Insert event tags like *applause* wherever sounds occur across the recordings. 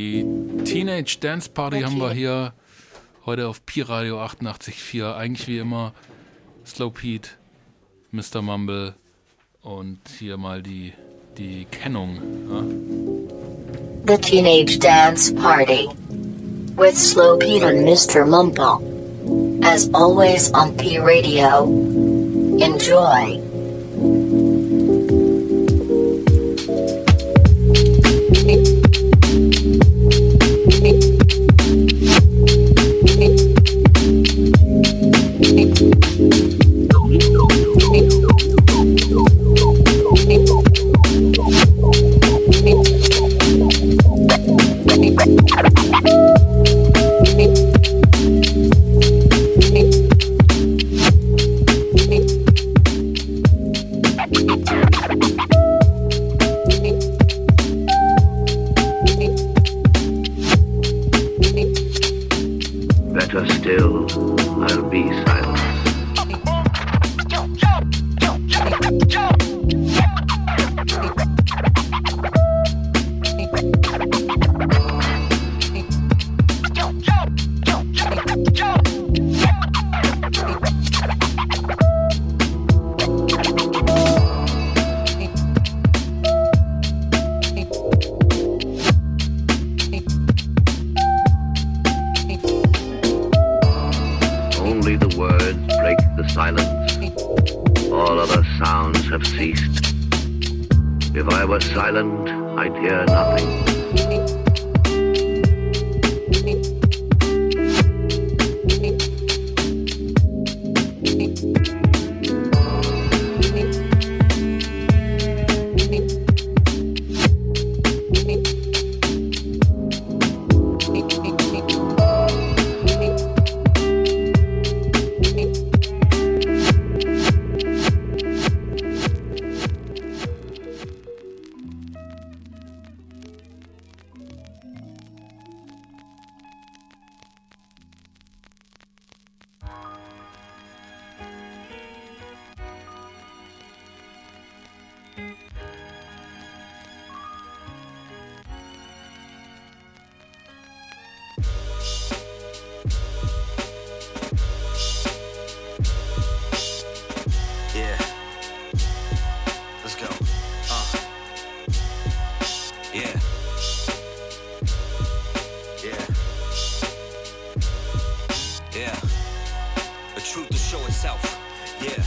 Die Teenage Dance Party okay. haben wir hier heute auf Pi Radio 88.4. Eigentlich wie immer Slow Pete, Mr. Mumble und hier mal die, die Kennung. Ja? The Teenage Dance Party with Slow Pete and Mr. Mumble. As always on P Radio. Enjoy. Yeah.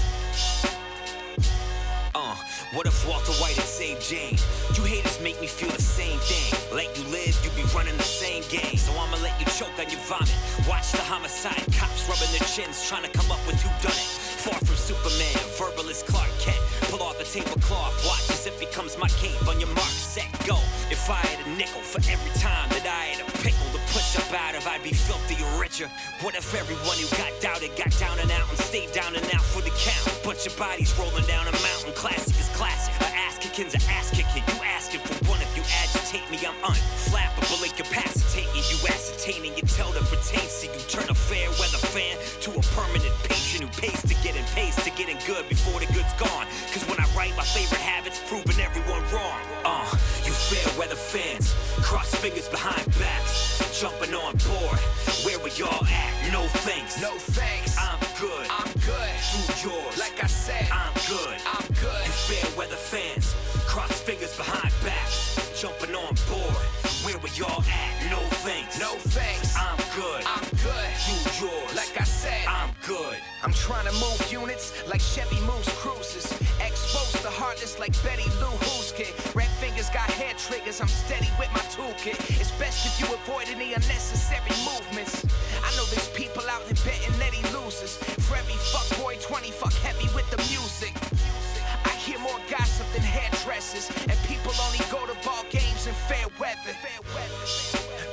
Uh, what if Walter White had saved Jane? You haters make me feel the same thing. Let you live, you be running the same game. So I'ma let you choke on your vomit. Watch the homicide, cops rubbing their chins, trying to come up with who done it. Far from Superman, verbalist Clark Kent. Pull off the tablecloth, watch as it becomes my cape. On your mark, set, go. If I had a nickel for every time that I had push up out of, I'd be filthy or richer. What if everyone who got doubted got down and out and stayed down and out for the count? Bunch of bodies rolling down a mountain. Classic is classic. A ass kicking's an ass kicking. You asking for one if you agitate me, I'm unflappable, incapacitating. You ascertaining, you tell the pertain, see you turn a fair weather fan to a permanent patient who pays to get in pays to get in good before the good's gone. Cause when I write my favorite habits, proving everyone wrong. Uh, you fair weather fans, cross fingers behind jumping on board. Where we all at? No thanks. No thanks. I'm good. I'm good. You yours. Like I said, I'm good. I'm good. You fair weather fans, cross fingers behind backs, jumping on board. Where we all at? No thanks. No thanks. I'm good. I'm good. You yours. Like I said, I'm good. I'm trying to move units like Chevy moves Cruzes. Expose the heartless like Betty. best if you avoid any unnecessary movements. I know there's people out there betting that he loses. For every fuck boy, 20 fuck heavy with the music. I hear more gossip than hairdressers, and people only go to ball games in fair weather.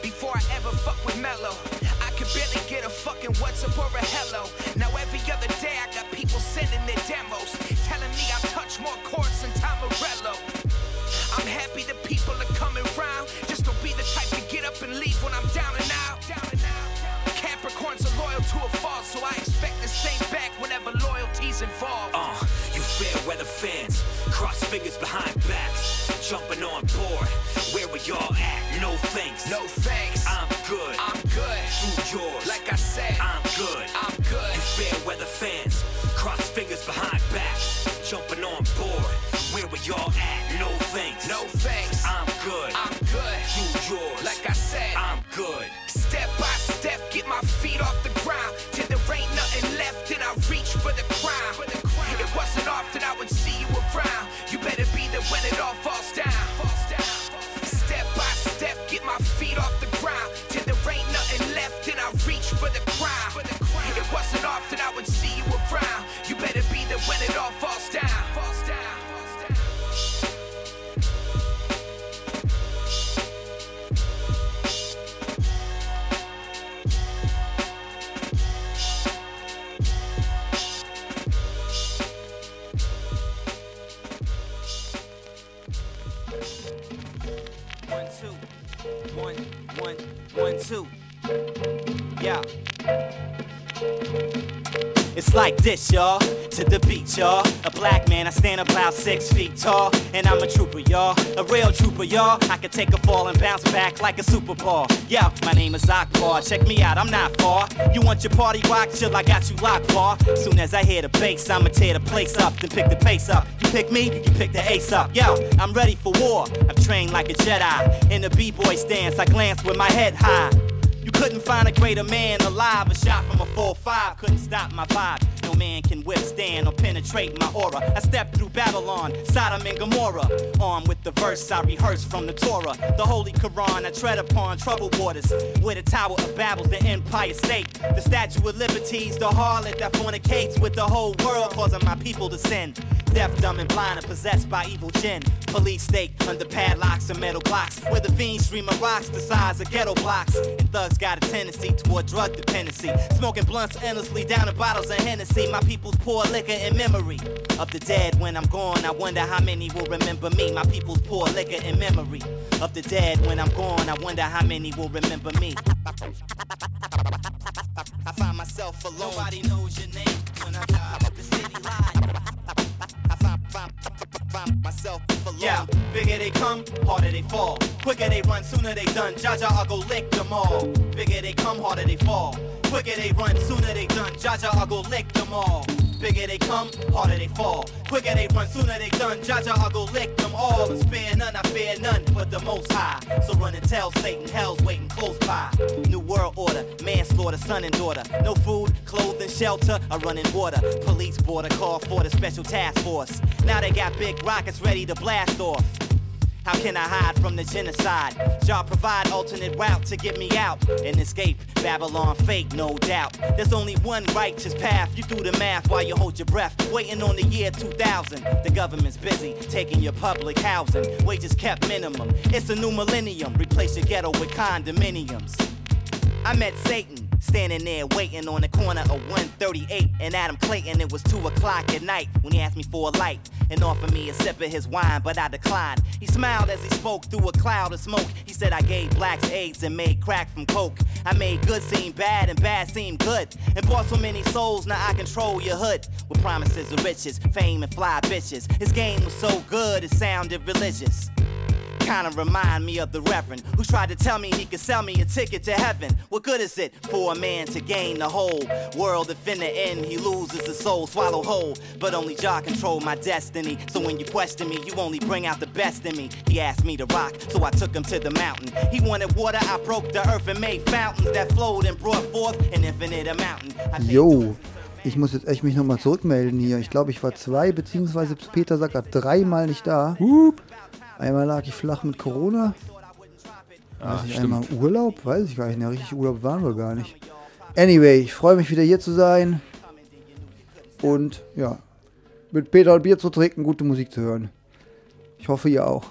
Before I ever fuck with Mello, I could barely get a fucking what's up or a hello. Now every other day I got people sending their demos, telling me I touch more chords than Tom Morello. I'm happy the people are coming round down and out. Capricorns are loyal to a fault, so I expect the same back whenever loyalty's involved. Uh, you fair weather fans, cross fingers behind backs, jumping on board. Where we all at? No thanks. No thanks. Wasn't I would see you around. You better be there when it all. Falls y'all. To the beach, y'all. A black man, I stand about six feet tall. And I'm a trooper, y'all. A real trooper, y'all. I can take a fall and bounce back like a super ball. Yeah, my name is Akbar. Check me out, I'm not far. You want your party rock? Chill, I got you locked, bar. Soon as I hear the bass, I'ma tear the place up, then pick the pace up. You pick me, you pick the ace up. Yo, I'm ready for war. I'm trained like a Jedi. In the B-boy stance, I glance with my head high. You couldn't find a greater man alive. A shot from a 4-5 couldn't stop my vibe. No man can withstand or penetrate my aura. I stepped through Babylon, Sodom and Gomorrah. Armed with the verse I rehearse from the Torah. The Holy Quran I tread upon troubled waters. Where the Tower of Babel's the Empire State. The Statue of Liberty's the harlot that fornicates with the whole world, causing my people to sin. Deaf, dumb, and blind, and possessed by evil gin. Police state under padlocks and metal blocks. Where the fiends stream of rocks the size of ghetto blocks. And thugs got a tendency toward drug dependency. Smoking blunts endlessly down in bottles of Hennessy. My people's pour liquor in memory of the dead when I'm gone. I wonder how many will remember me. My people's pour liquor in memory of the dead when I'm gone. I wonder how many will remember me. I find myself alone. Nobody knows your name when I die. The city lied. I find, myself alone. Yeah, bigger they come, harder they fall. Quicker they run, sooner they done. Jaja, I'll go lick them all. Bigger they come, harder they fall. Quicker they run, sooner they done. Jaja, I'll go lick them all. Bigger they come, harder they fall. Quicker they run, sooner they done. Jaja, I'll go lick them all. And spare none, I fear none but the most high. So run and tell Satan, hell's waiting close by. New world order, manslaughter, son and daughter. No food, clothing, shelter, a running water. Police border call for the special task force. Now they got big rockets ready to blast off. How can I hide from the genocide? Y'all provide alternate route to get me out and escape Babylon fake, no doubt. There's only one righteous path. You do the math while you hold your breath, waiting on the year 2000. The government's busy taking your public housing. Wages kept minimum. It's a new millennium. Replace your ghetto with condominiums. I met Satan standing there waiting on the corner of 138 and Adam Clayton. It was 2 o'clock at night when he asked me for a light and offered me a sip of his wine, but I declined. He smiled as he spoke through a cloud of smoke. He said, I gave blacks AIDS and made crack from coke. I made good seem bad and bad seem good. And bought so many souls, now I control your hood with promises of riches, fame, and fly bitches. His game was so good, it sounded religious. Kinda remind me of the Reverend who tried to tell me he could sell me a ticket to heaven. What good is it for a man to gain the whole world if in the end he loses his soul, swallow whole? But only Jah control my destiny. So when you question me, you only bring out the best in me. He asked me to rock, so I took him to the mountain. He wanted water, I broke the earth and made fountains that flowed and brought forth an infinite amount. Jo, ich muss jetzt echt mich nochmal zurückmelden hier. Ich glaube, ich war zwei, beziehungsweise Peter sagt gerade dreimal nicht da. Einmal lag ich flach mit Corona. Weiß ich, einmal Urlaub? Weiß ich gar nicht. Ja, richtig Urlaub waren wir gar nicht. Anyway, ich freue mich wieder hier zu sein. Und ja, mit Peter ein Bier zu trinken, gute Musik zu hören. Ich hoffe, ihr auch.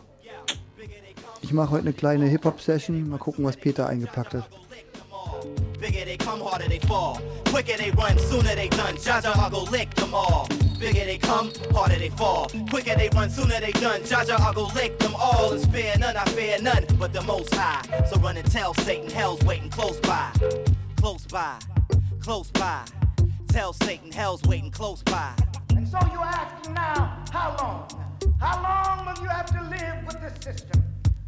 Ich mache heute eine kleine Hip-Hop-Session. Mal gucken, was Peter eingepackt hat. harder they fall. Quicker they run, sooner they done. Jaja, I'll go lick them all. Bigger they come, harder they fall. Quicker they run, sooner they done. Jaja, I'll go lick them all and spare none. I fear none but the Most High. So run and tell Satan, hell's waiting close by, close by, close by. Tell Satan, hell's waiting close by. And so you ask me now, how long? How long will you have to live with this system?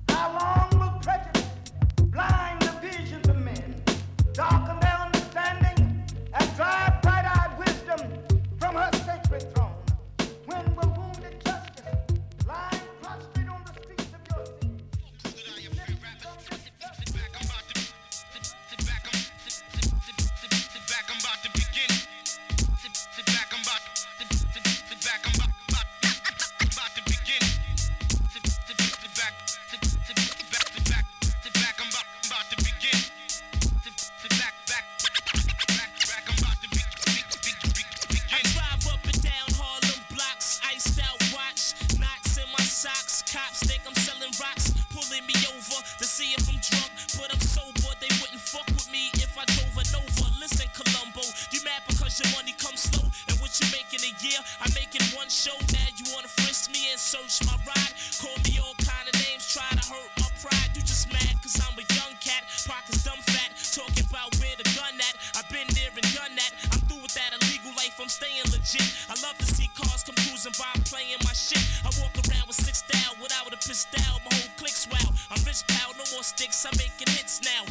How long will prejudice blind the visions of men, darken their sticks, I'm making hits now.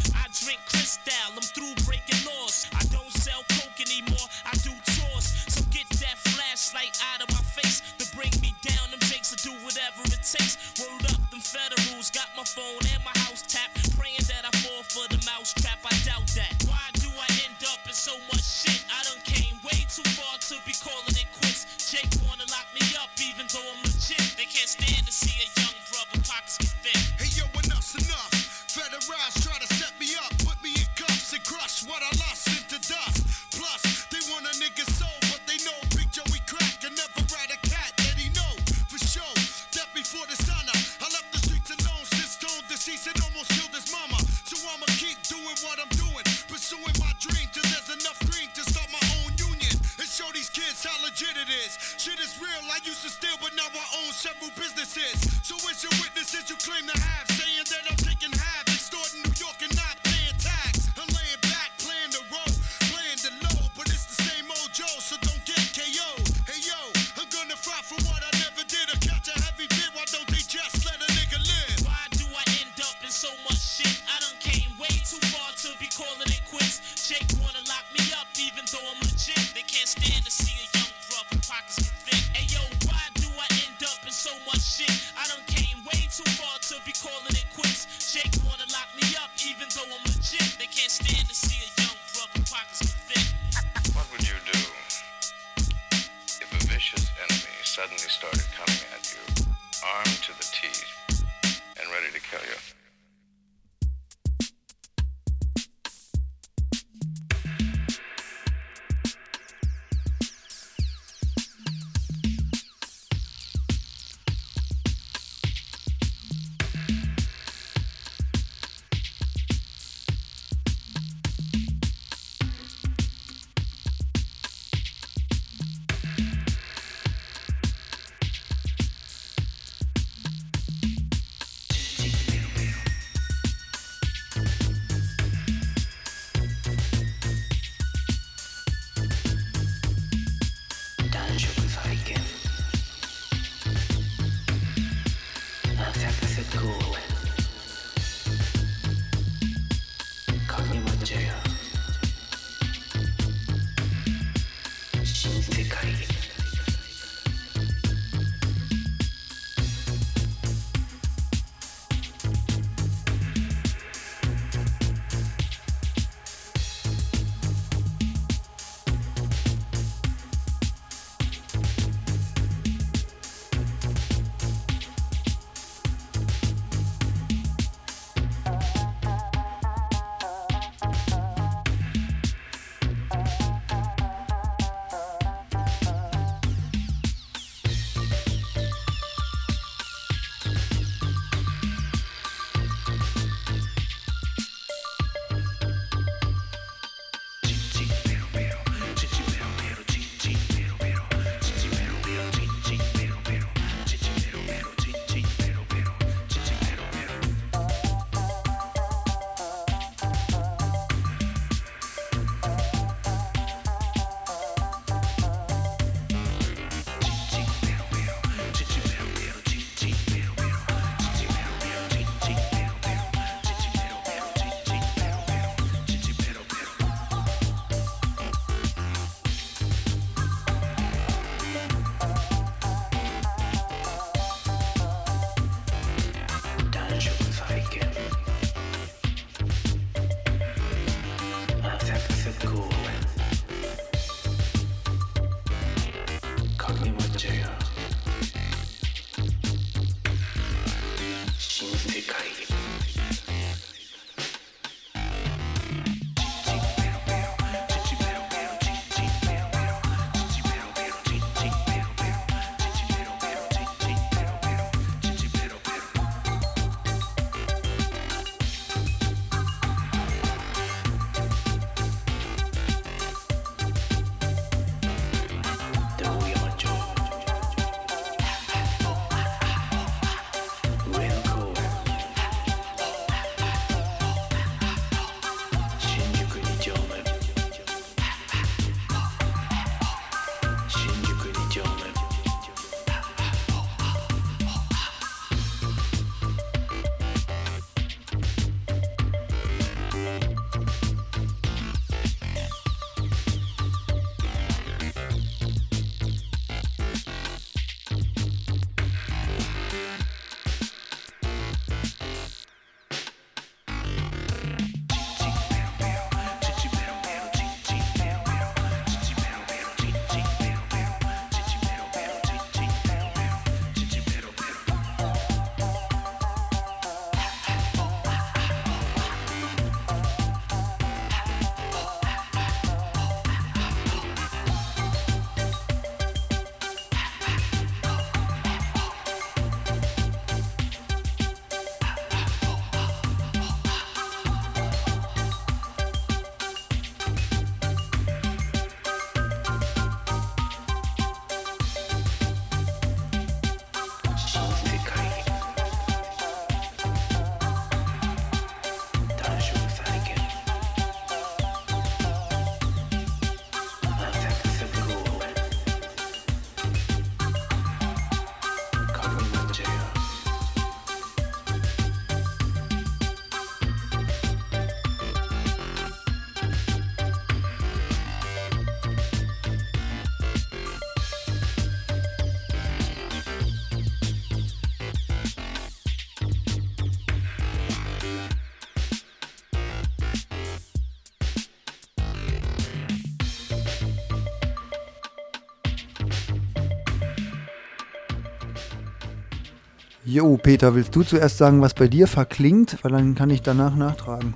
Jo, Peter, willst du zuerst sagen, was bei dir verklingt? Weil dann kann ich danach nachtragen.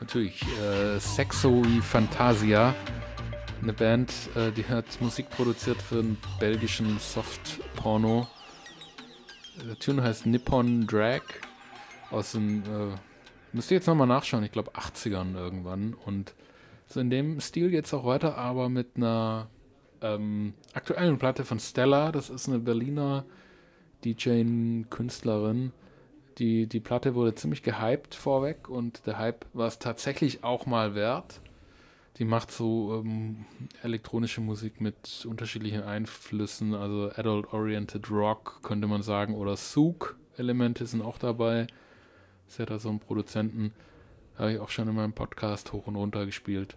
Natürlich, äh, Sexo Fantasia, eine Band, äh, die hat Musik produziert für einen belgischen Soft-Porno. Der Tune heißt Nippon Drag aus den, äh, müsst ihr jetzt nochmal nachschauen, ich glaube 80ern irgendwann. Und so in dem Stil geht es auch weiter, aber mit einer ähm, aktuellen Platte von Stella, das ist eine Berliner DJ-Künstlerin. Die, die Platte wurde ziemlich gehypt vorweg und der Hype war es tatsächlich auch mal wert. Die macht so ähm, elektronische Musik mit unterschiedlichen Einflüssen, also Adult-Oriented Rock könnte man sagen, oder Souk-Elemente sind auch dabei. Ist ja da so ein Produzenten, habe ich auch schon in meinem Podcast hoch und runter gespielt.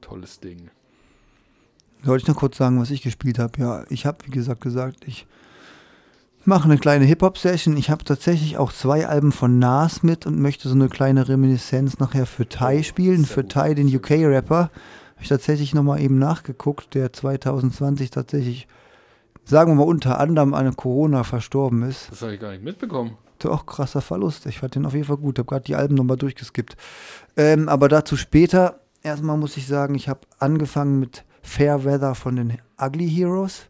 Tolles Ding. Soll ich noch kurz sagen, was ich gespielt habe? Ja, ich habe, wie gesagt, gesagt, ich mache eine kleine Hip-Hop-Session. Ich habe tatsächlich auch zwei Alben von Nas mit und möchte so eine kleine Reminiszenz nachher für Tai spielen. Für Tai, den UK-Rapper. Habe ich tatsächlich nochmal eben nachgeguckt, der 2020 tatsächlich, sagen wir mal, unter anderem an Corona verstorben ist. Das habe ich gar nicht mitbekommen. Doch, krasser Verlust. Ich fand den auf jeden Fall gut. Ich habe gerade die Alben nochmal durchgeskippt. Ähm, aber dazu später. Erstmal muss ich sagen, ich habe angefangen mit Fair Weather von den Ugly Heroes.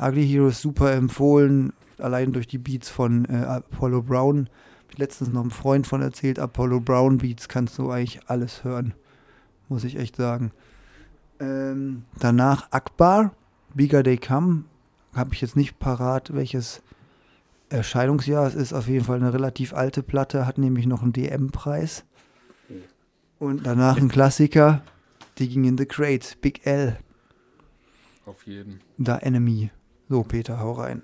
Ugly Heroes super empfohlen, allein durch die Beats von äh, Apollo Brown. Hab ich letztens noch einem Freund von erzählt, Apollo Brown Beats kannst du eigentlich alles hören. Muss ich echt sagen. Ähm, danach Akbar, Bigger They Come. Habe ich jetzt nicht parat, welches Erscheinungsjahr es ist. Auf jeden Fall eine relativ alte Platte, hat nämlich noch einen DM-Preis. Und danach ein Klassiker, Digging in the Crates, Big L. Auf jeden. Da Enemy. So, Peter, hau rein.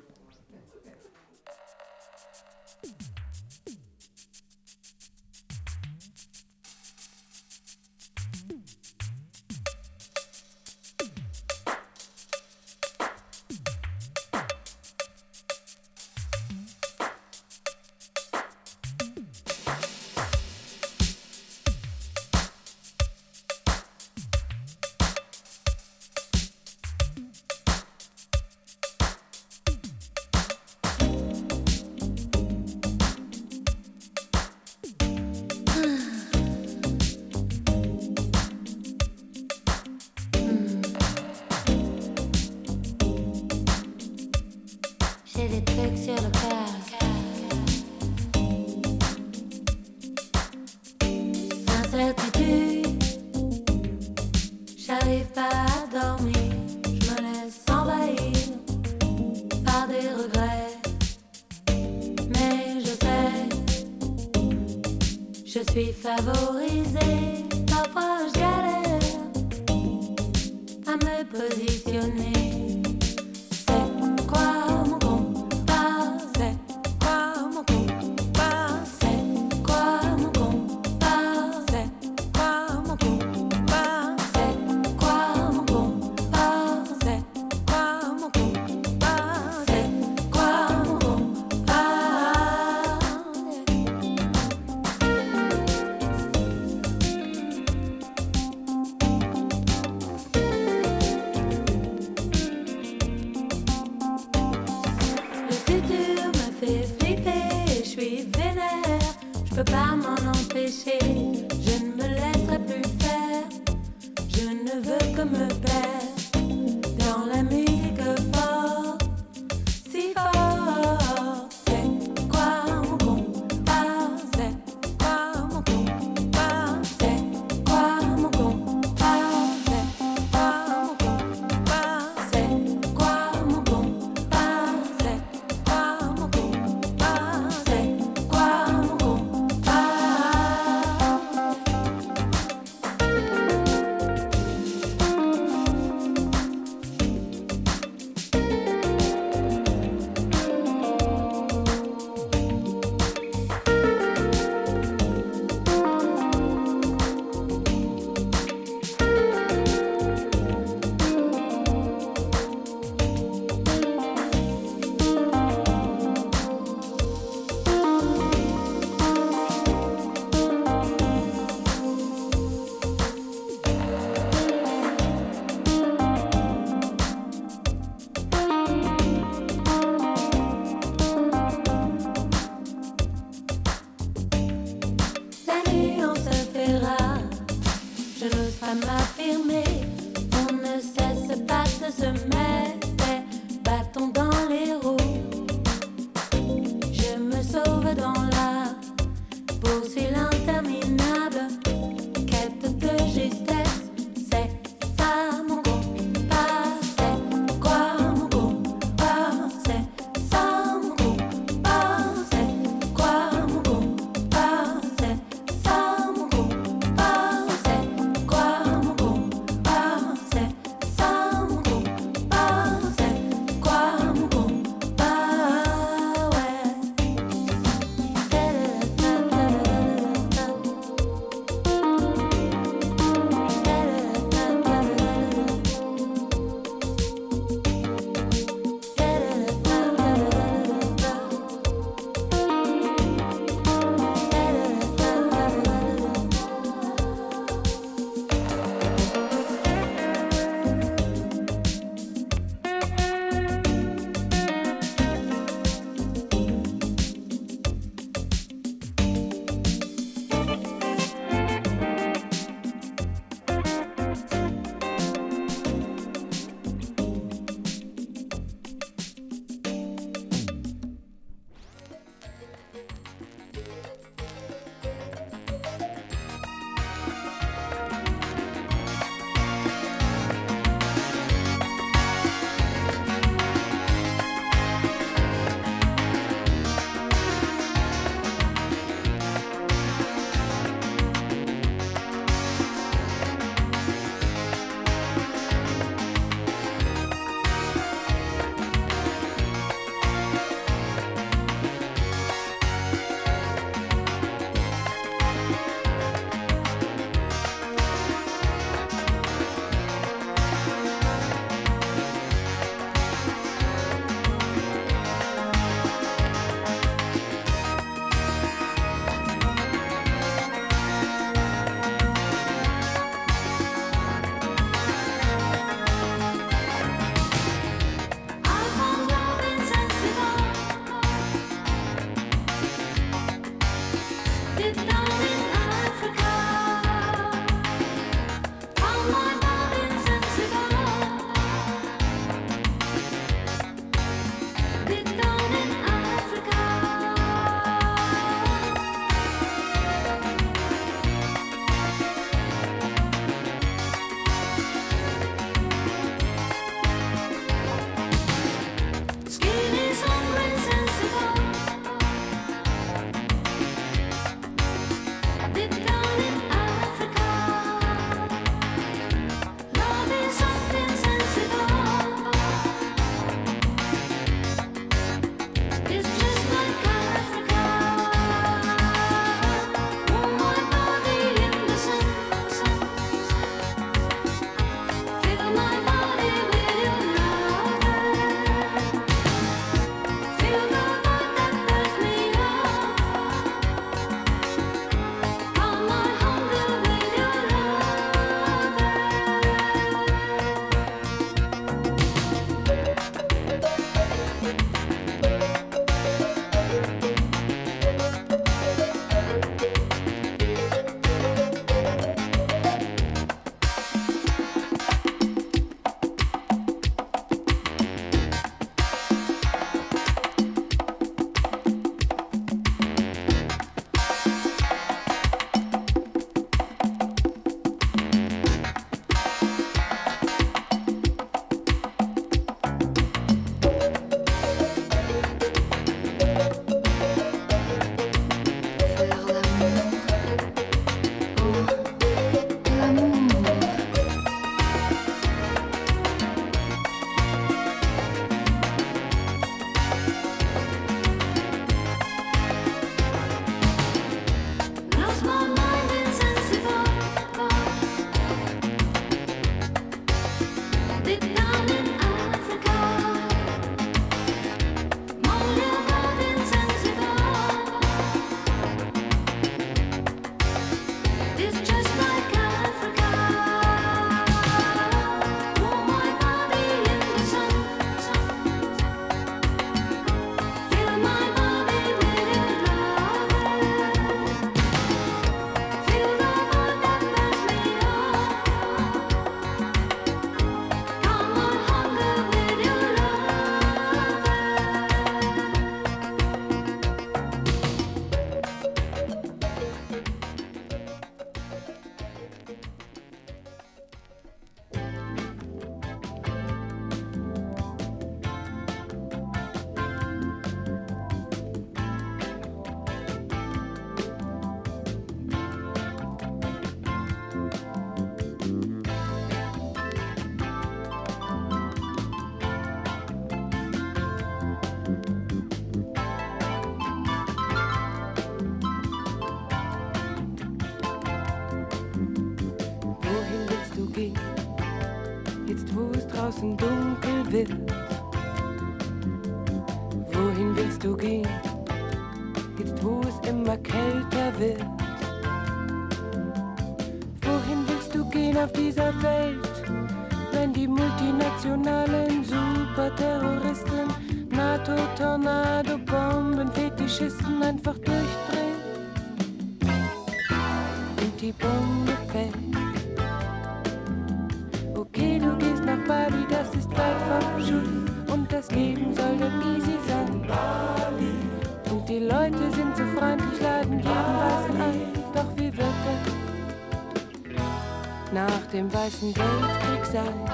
Weißen Weltkrieg sein?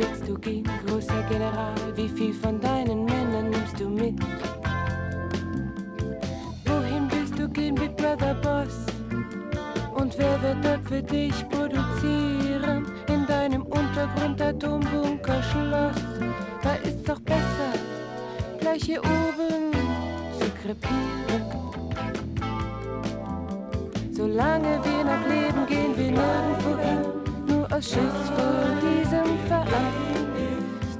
Willst du gehen, großer General? Wie viel von deinen Männern nimmst du mit? Wohin willst du gehen, Big Brother Boss? Und wer wird dort für dich produzieren? In deinem Untergrund Atombunkerschloss. Da ist's doch besser, gleich hier oben zu krepieren. Solange wir noch leben, gehen wir nirgendwo aus Schiss vor diesem Verein.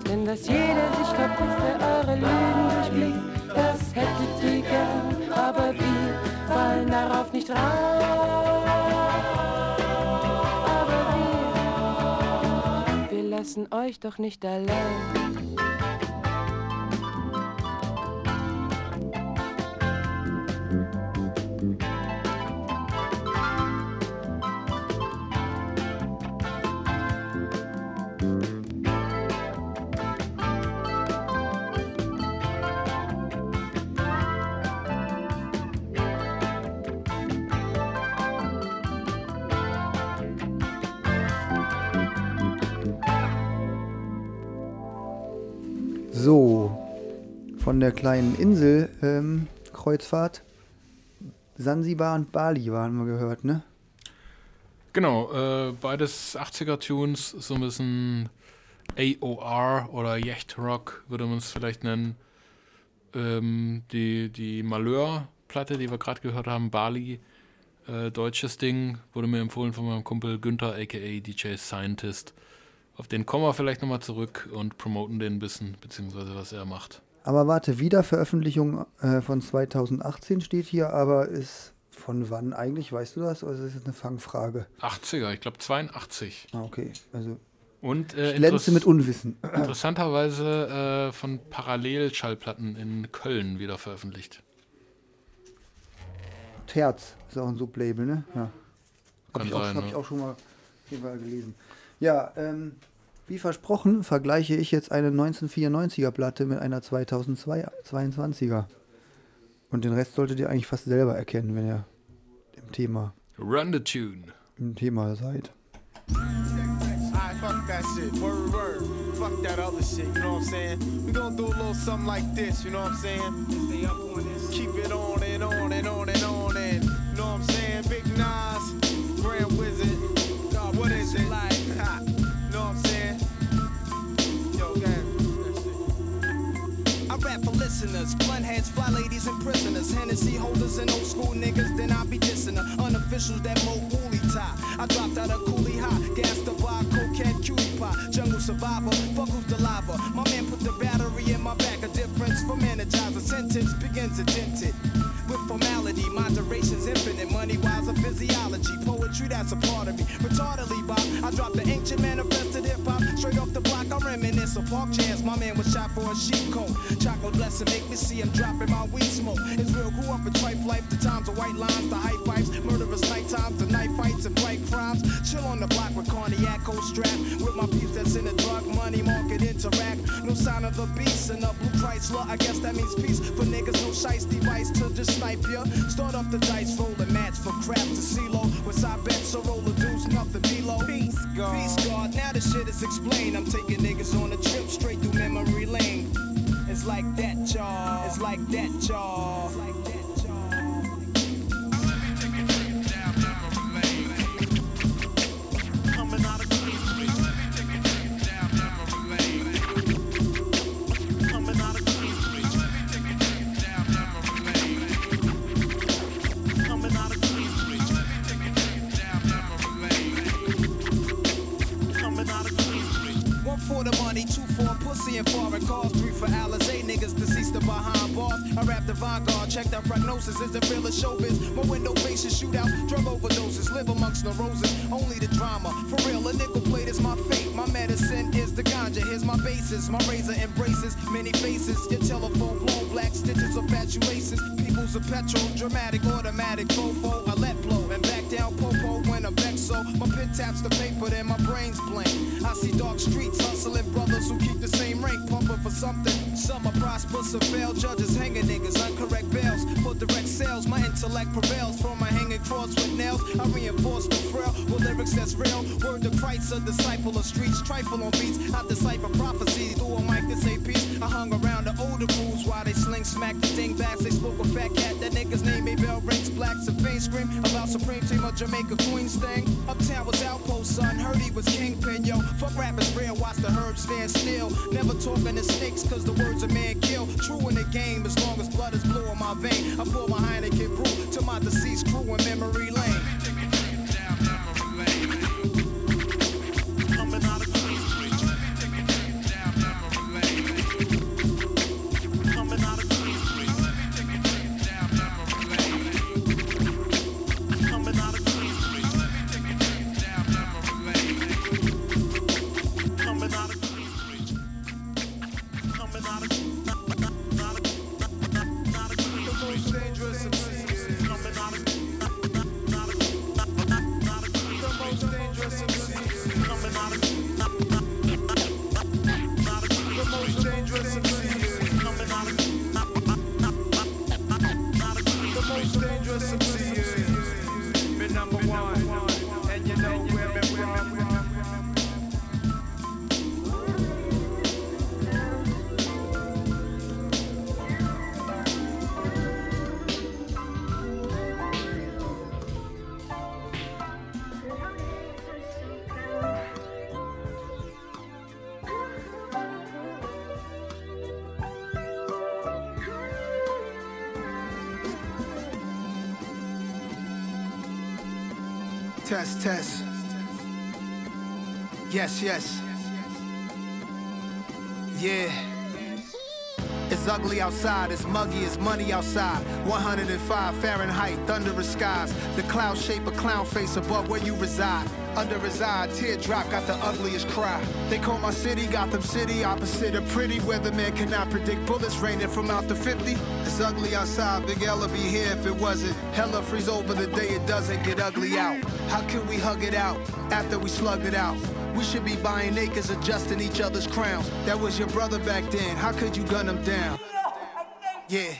Denn dass jeder sich verpisst, der eure Lügen durchblickt, das hättet ihr gern, aber wir fallen darauf nicht rein. Aber wir, wir lassen euch doch nicht allein. Der kleinen Insel ähm, Kreuzfahrt. Sansibar und Bali waren wir gehört, ne? Genau, äh, beides 80er-Tunes, so ein bisschen AOR oder Yacht Rock würde man es vielleicht nennen. Ähm, die die Malheur-Platte, die wir gerade gehört haben, Bali, äh, deutsches Ding, wurde mir empfohlen von meinem Kumpel Günther, aka DJ Scientist. Auf den kommen wir vielleicht nochmal zurück und promoten den ein bisschen, beziehungsweise was er macht. Aber warte, Wiederveröffentlichung äh, von 2018 steht hier, aber ist von wann eigentlich? Weißt du das? Oder ist das eine Fangfrage? 80er, ich glaube 82. Ah, okay. Also Und äh, glänze mit Unwissen. *clears throat* interessanterweise äh, von Parallelschallplatten in Köln wieder veröffentlicht. Terz ist auch ein Sublabel, ne? Ja. Habe ich, auch- sein, hab ne? ich auch schon mal gelesen. Ja, ähm, wie versprochen, vergleiche ich jetzt eine 1994er Platte mit einer 2022er. Und den Rest solltet ihr eigentlich fast selber erkennen, wenn ihr im Thema, Run the Tune. im Thema seid. Fuck that shit. Word, word. Fuck that other shit, you know what I'm saying? We gonna do a little something like this, you know what I'm saying? Stay up on this. Keep it on and on and on and on for listeners, blunt heads, fly ladies, and prisoners. Hennessy holders and old school niggas, then I be dissing the unofficials that mo woolly tie. I dropped out of Cooley High, gassed the bar, cocaine, cutie pie, jungle survivor, fuck who's the lava. My man put the battery in my back, a difference from energizer. Sentence begins to dent it. With formality, moderation's infinite. Money wise, a physiology. Poetry, that's a part of me. Retardedly, Bob. I dropped the ancient manifested hip hop. Straight off the block, I reminisce of park chairs. My man was shot for a sheep coat. Chocolate blessing, make me see him dropping my weed smoke. It's real, grew up in trife life. The times of white lines, the hype pipes. Murderous night times, the night fights and bright crimes. Chill on the block with cognac, cold strap. With my peeps that's in the drug money market interact. No sign of the beast and a blue Chrysler. I guess that means peace for niggas. No shice device to just snipe ya. Start up the dice, roll a match for crap to CeeLo. With I bet so roll a deuce, nothing below. Peace God. Peace God. Now the shit is explained. I'm taking niggas on a trip straight through memory lane. It's like that, y'all. It's like that, y'all. It's like that, and foreign cars, three for Alizé niggas deceased or behind bars. I rap the vanguard, check that prognosis. Is it real or showbiz? My window faces shootouts, drug overdoses, live amongst neurosis. Only the drama, for real. A nickel plate is my fate. My medicine is the ganja. Here's my basis. My razor embraces many faces. Your telephone blown, black stitches of fatuaces. People's a petrol, dramatic, automatic, fofo. I let blow and back down popo when I'm. So my pen taps the paper, then my brain's blank. I see dark streets hustling brothers who keep the same rank, pumping for something. Some are prosperous some fail. Judges hanging niggas, uncorrect bails for direct sales. My intellect prevails from my hanging cross with nails. I reinforce the frail with lyrics that's real. Word to Christ, a disciple of streets, trifle on beats. I decipher prophecies through a mic to say peace. I hung around the older crews while they sling smack the dingbats. They spoke a fat cat. That nigga's name may bell rings blacks and scream about supreme team of Jamaica Queens thing. Uptown was outpost, son. Heard he was kingpin, yo. Fuck rappers real, watch the herbs stand still. Never talking to snakes, cause the words a man kill. True in the game, as long as blood is blue in my vein. I pour my Heineken brew to my deceased crew in memory lane. Test. Yes, yes. Yeah. It's ugly outside, it's muggy, it's money outside. 105 Fahrenheit, thunderous skies. The cloud shape a clown face above where you reside. Under his eye, teardrop got the ugliest cry. They call my city Gotham City, opposite of pretty. Weatherman cannot predict bullets raining from out the 50. It's ugly outside, Big would be here if it wasn't. Hella freeze over the day it doesn't get ugly out. How can we hug it out after we slugged it out? We should be buying acres, adjusting each other's crowns. That was your brother back then. How could you gun him down? Yeah.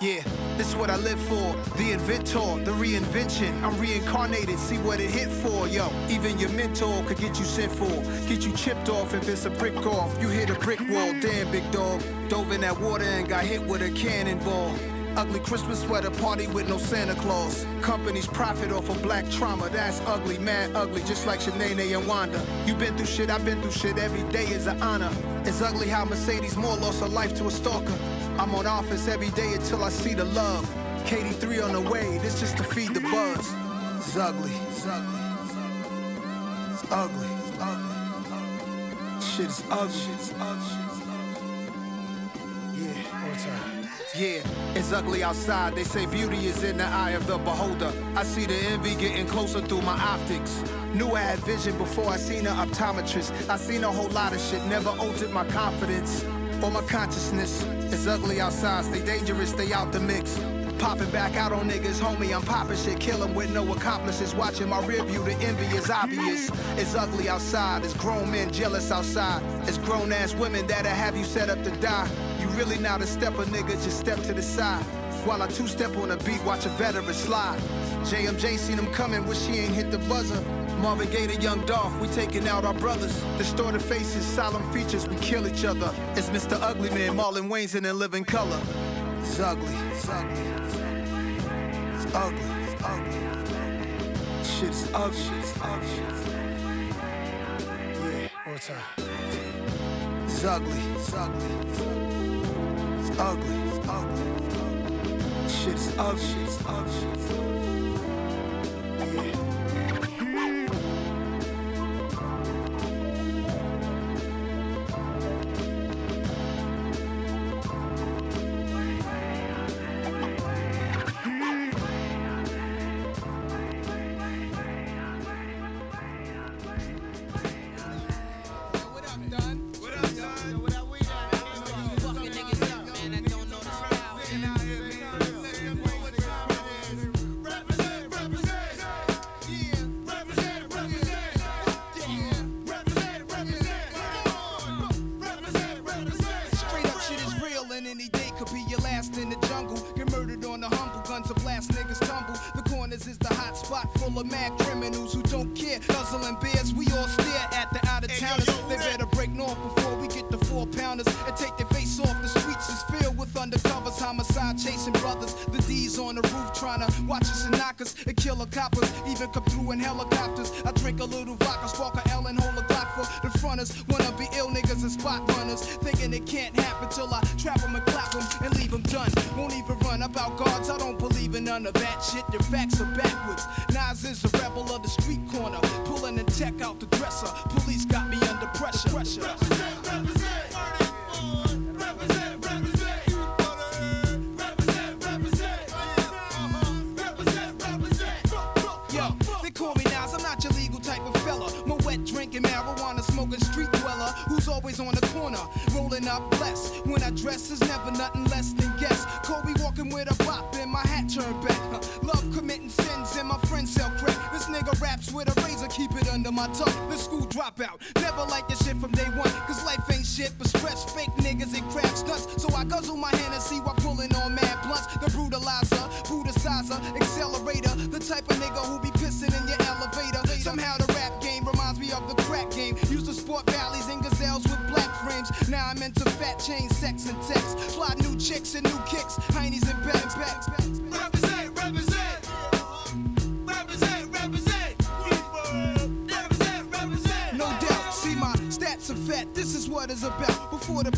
Yeah, this is what I live for. The inventor, the reinvention. I'm reincarnated, see what it hit for, yo. Even your mentor could get you sent for. Get you chipped off if it's a brick off. You hit a brick wall, damn big dog. Dove in that water and got hit with a cannonball. Ugly Christmas sweater party with no Santa Claus. Companies profit off of black trauma. That's ugly, man, ugly, just like Shanae and Wanda. You been through shit, I've been through shit. Every day is an honor. It's ugly how Mercedes Morr lost her life to a stalker. I'm on office every day until I see the love. KD3 on the way, this just to feed the buzz. It's ugly, it's ugly. It's ugly, it's ugly. Shit is ugly. Shit is ugly. Yeah. It's ugly outside. They say beauty is in the eye of the beholder. I see the envy getting closer through my optics. Knew I had vision before I seen an optometrist. I seen a whole lot of shit, never altered my confidence or my consciousness. It's ugly outside, stay dangerous, stay out the mix. Popping back out on niggas, homie, I'm popping shit, kill 'em with no accomplices. Watching my rear view, the envy is obvious. It's ugly outside, it's grown men jealous outside. It's grown ass women that'll have you set up to die. Really not a stepper, nigga, just step to the side. While I two step on the beat, watch a veteran slide. JMJ seen him coming, wish he ain't hit the buzzer. Marvin Gaye to Young Dolph, we taking out our brothers. Distorted faces, solemn features, we kill each other. It's Mr. Ugly Man, Marlon Wayans in a living color. It's ugly, it's ugly. It's ugly, it's ugly. Shit is ugly, shit is ugly. Yeah, one time. It's ugly, it's ugly. Ugly, it's ugly. Shit is ugly, Now I'm into fat chain, sex and text. Fly new chicks and new kicks, heinies and bags, bags, bags. Represent, represent. Represent, represent. Represent, represent. No doubt, see my stats are fat. This is what it's about. Before the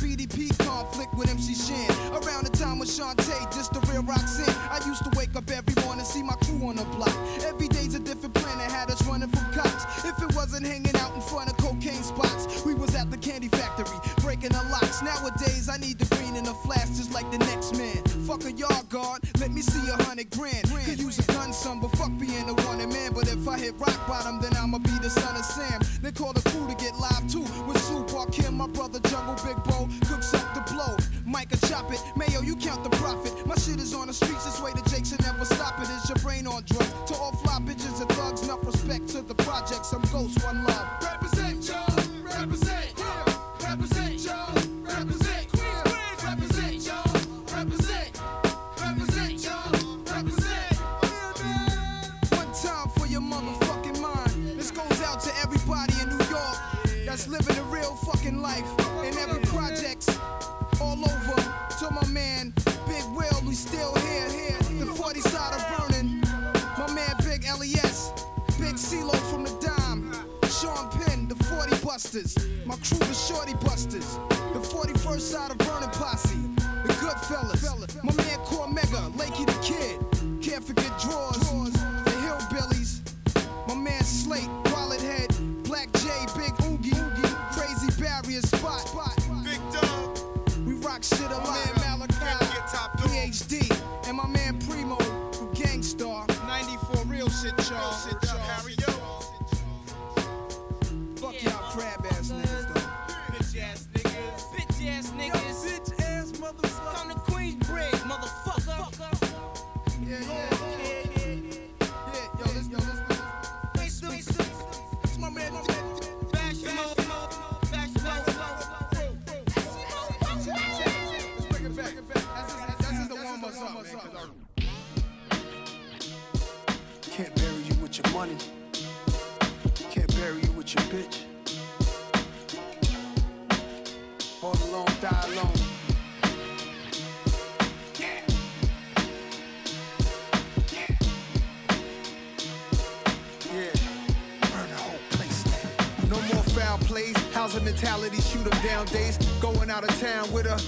Mentality, shoot 'em down days. Going out of town with a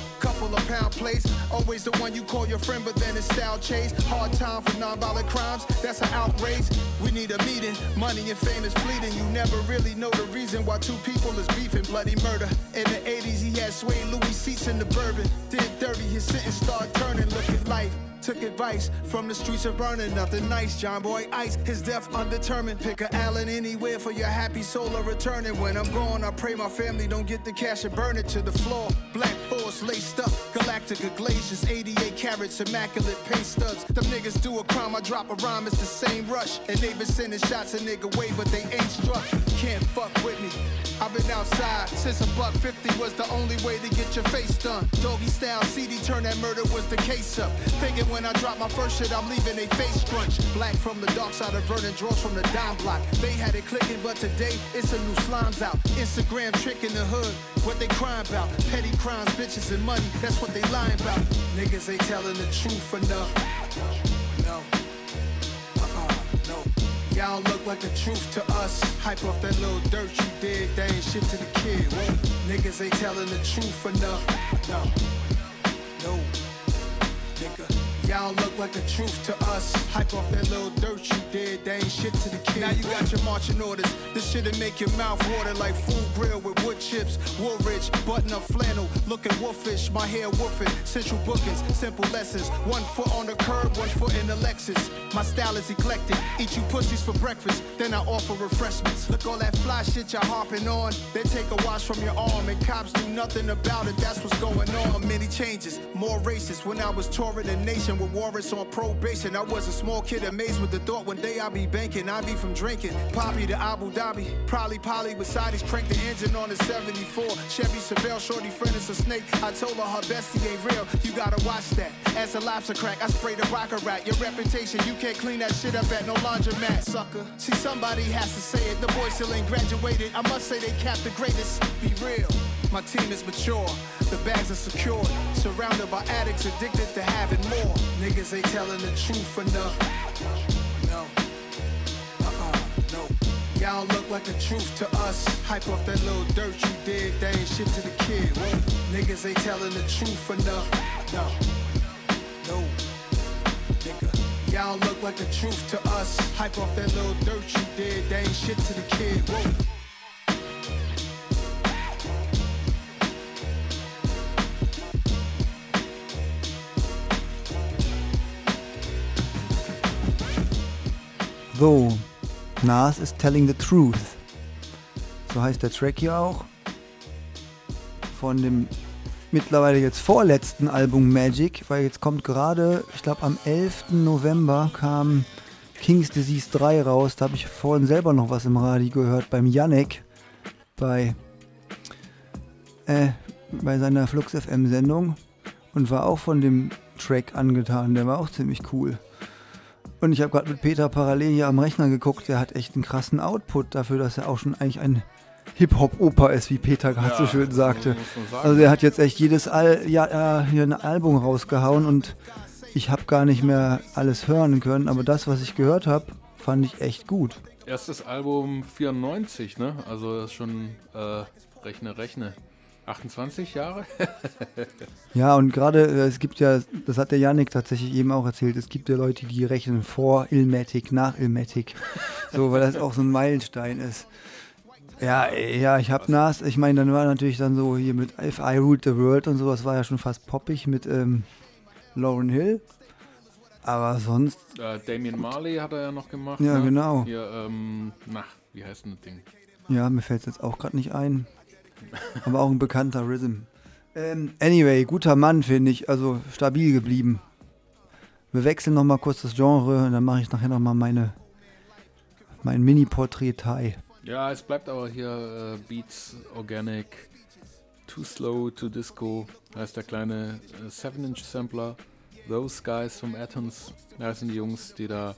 Always the one you call your friend, but then it's style chase. Hard time for non-violent crimes, that's an outrage. We need a meeting, money and fame is fleeting. You never really know the reason why two people is beefing. Bloody murder. In the 80s, he had sway Louis seats in the bourbon. Did dirty, his sentence start turning. Look at life. Took advice from the streets of burning, nothing nice. John Boy Ice, his death undetermined. Pick a Allen anywhere for your happy soul of returning. When I'm gone, I pray my family don't get the cash and burn it to the floor. Black Force laced up, Galactica glaciers, 88 carats, immaculate pay stubs. Them niggas do a crime, I drop a rhyme, it's the same rush. And they been sending shots a nigga way, but they ain't struck. Can't fuck with me. I've been outside since a buck 50 was the only way to get your face done. Doggy style CD turn that murder was the case up. Thinking when I drop my first shit, I'm leaving a face crunch. Black from the dark side of Vernon, draws from the dime block. They had it clicking, but today it's a new slimes out. Instagram trick in the hood, what they crying about? Petty crimes, bitches, and money, that's what they lying about. Niggas ain't telling the truth enough. Y'all look like the truth to us. Hype off that little dirt you did, they ain't shit to the kid. Niggas ain't telling the truth enough. No. No. Nigga. Y'all look like the truth to us. Hype off that little dirt you did, they ain't shit to the kid. Now you got your marching orders. This shit'll make your mouth water like food grill with wood chips. Woolrich, button up flannel, looking wolfish. My hair woofing, central bookings, simple lessons. One foot on the curb, one foot in the Lexus. My style is eclectic. Eat you pussies for breakfast, then I offer refreshments. Look all that fly shit y'all harping on. They take a wash from your arm, and cops do nothing about it. That's what's going on. Many changes, more racist. When I was touring the nation with warrants on probation, I was a small kid amazed with the thought one day I'll be banking. I be from drinking. Poppy to Abu Dhabi. Probably Polly beside his crank the engine on the 74. Chevy Chevelle, shorty friend is a snake. I told her her bestie ain't real. You gotta watch that. As a lobster crack, I sprayed a rocker rat. Your reputation, you can't clean that shit up at no laundromat, sucker. See, somebody has to say it. The boy still ain't graduated. I must say they capped the greatest. Be real. My team is mature, the bags are secured. Surrounded by addicts addicted to having more. Niggas ain't telling the truth enough. No. Uh-uh, no. Y'all look like the truth to us. Hype off that little dirt you did, that ain't shit to the kid. Whoa. Niggas ain't telling the truth enough. No. No. Nigga. Y'all look like the truth to us. Hype off that little dirt you did, that ain't shit to the kid. Whoa. So, Nas is telling the truth. So heißt der Track hier auch. Von dem mittlerweile jetzt vorletzten Album Magic, weil jetzt kommt gerade, ich glaube am 11. November kam King's Disease 3 raus. Da habe ich vorhin selber noch was im Radio gehört beim Yannick bei, äh, bei seiner Flux FM Sendung und war auch von dem Track angetan. Der war auch ziemlich cool. Und ich habe gerade mit Peter parallel hier am Rechner geguckt. Der hat echt einen krassen Output dafür, dass er auch schon eigentlich ein Hip-Hop-Oper ist, wie Peter gerade so schön sagte. Also der hat jetzt echt jedes Al ja, äh, hier ein Album rausgehauen und ich habe gar nicht mehr alles hören können. Aber das, was ich gehört habe, fand ich echt gut. Erstes Album 94, ne? Also das ist schon äh, rechne, rechne. 28 Jahre? *laughs* Ja, und gerade, äh, es gibt ja, das hat der Yannick tatsächlich eben auch erzählt, es gibt ja Leute, die rechnen vor Ilmatic, nach Ilmatic. so, weil das auch so ein Meilenstein ist. Ja, ja, ich hab Nas, ich meine, dann war natürlich dann so hier mit If I Ruled the World und sowas war ja schon fast poppig mit ähm, Lauren Hill. Aber sonst, äh, Damien Marley hat er ja noch gemacht. Ja, ne? genau. Hier, ähm, na, wie heißt denn das Ding? ja, mir fällt es jetzt auch gerade nicht ein. *laughs* Aber auch ein bekannter Rhythm. Ähm, anyway, guter Mann, finde ich. Also stabil geblieben. Wir wechseln nochmal kurz das Genre und dann mache ich nachher nochmal meine, mein Mini-Porträt Thai. Ja, es bleibt aber hier äh, Beats Organic, Too Slow to Disco, heißt der kleine äh, 7-Inch-Sampler. Those Guys vom Atoms, das sind die Jungs, die da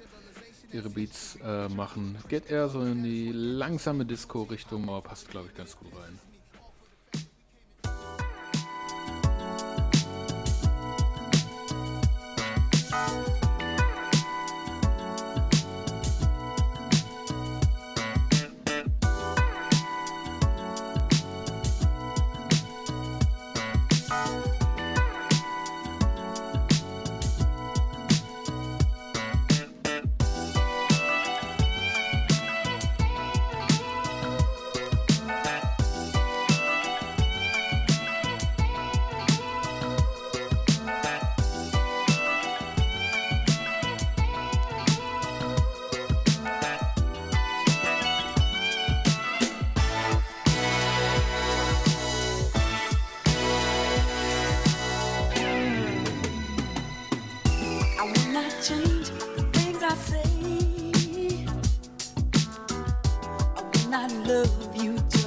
ihre Beats äh, machen. Geht eher so in die langsame Disco-Richtung, aber passt, glaube ich, ganz gut rein. I love you just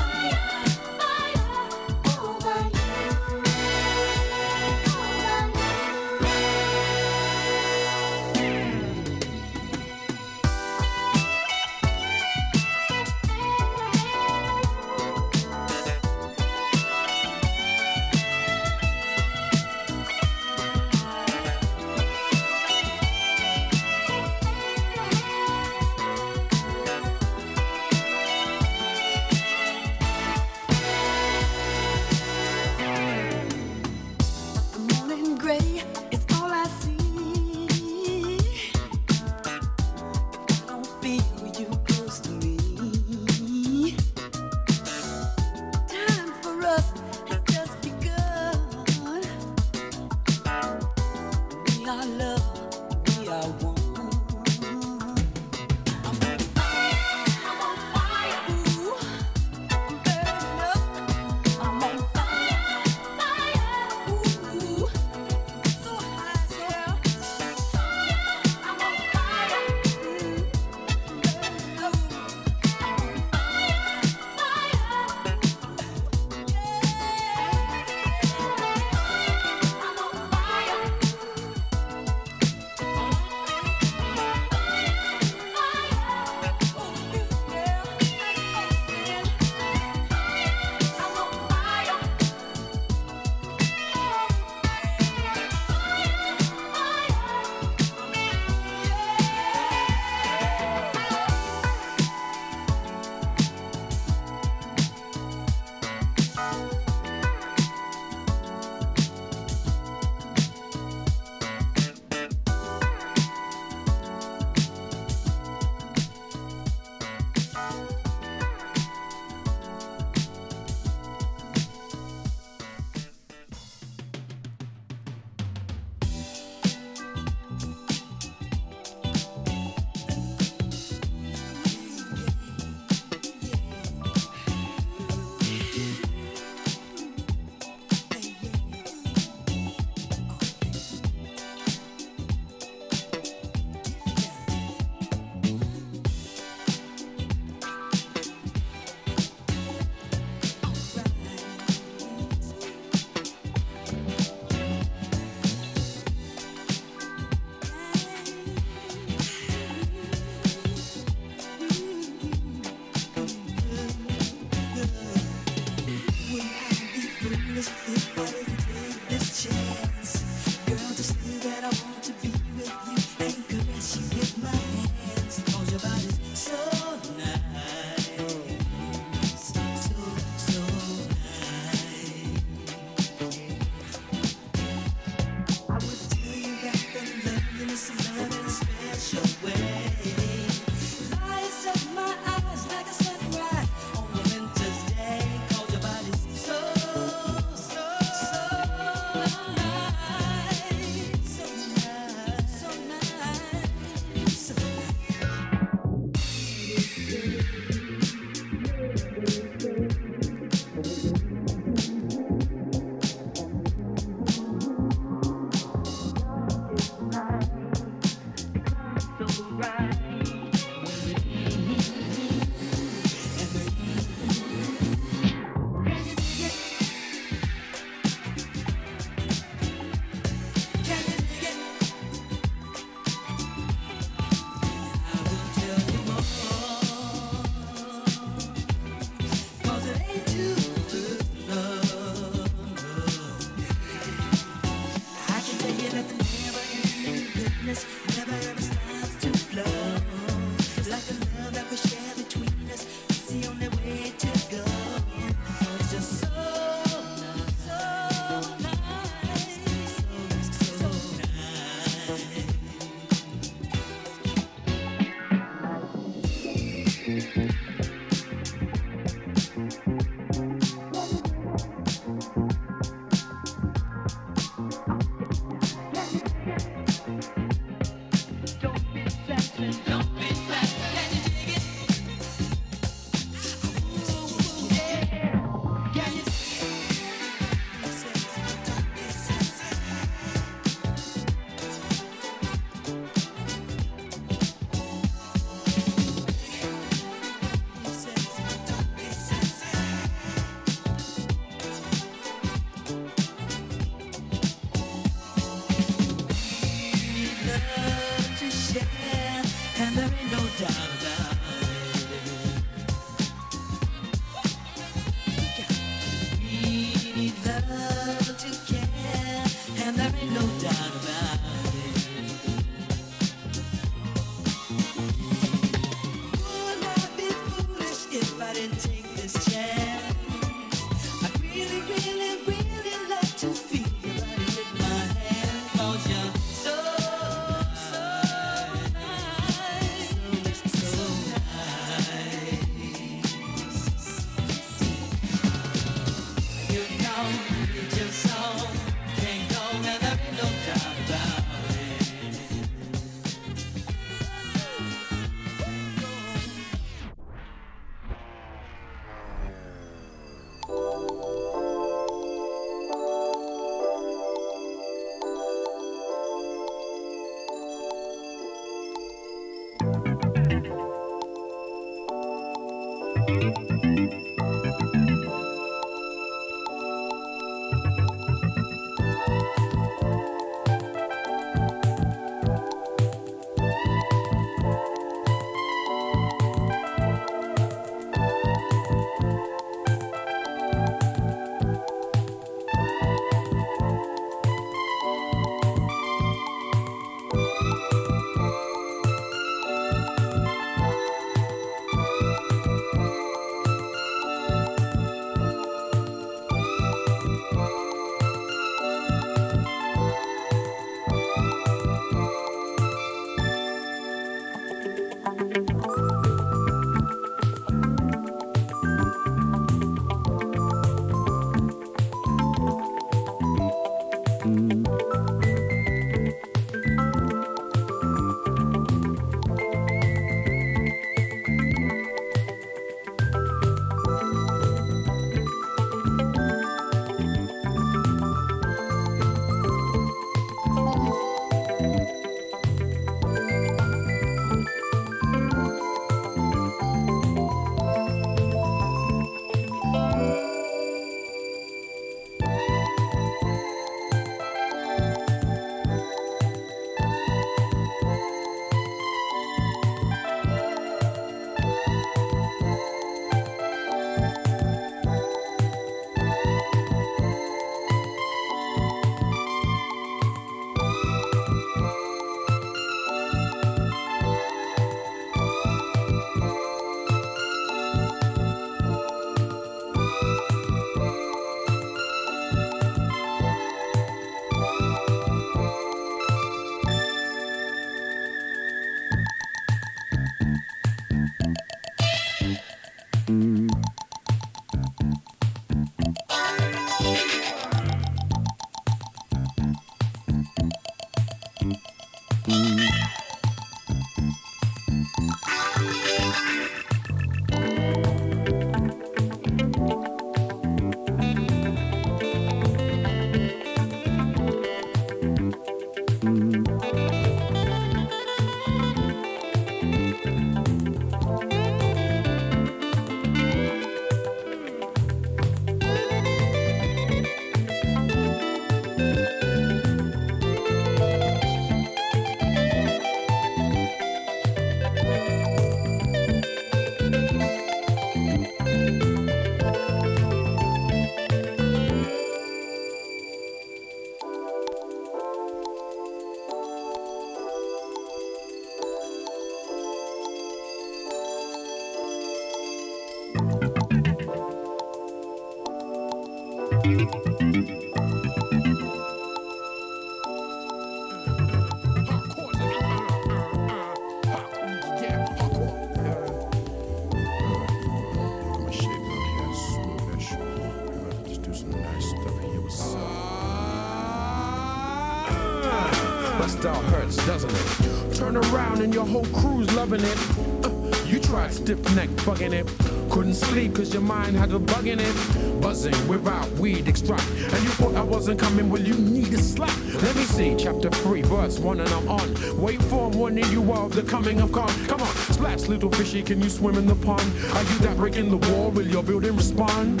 and your whole crew's loving it. *laughs* You tried stiff neck fucking it. Couldn't sleep cause your mind had a bug in it. Buzzing without weed extract. And you thought I wasn't coming, well, you need a slap. Let me see, chapter 3, verse 1, and I'm on. Wait for warning you of the coming of Khan. Come on, splash, little fishy, can you swim in the pond? Are you that breaking the wall? Will your building respond?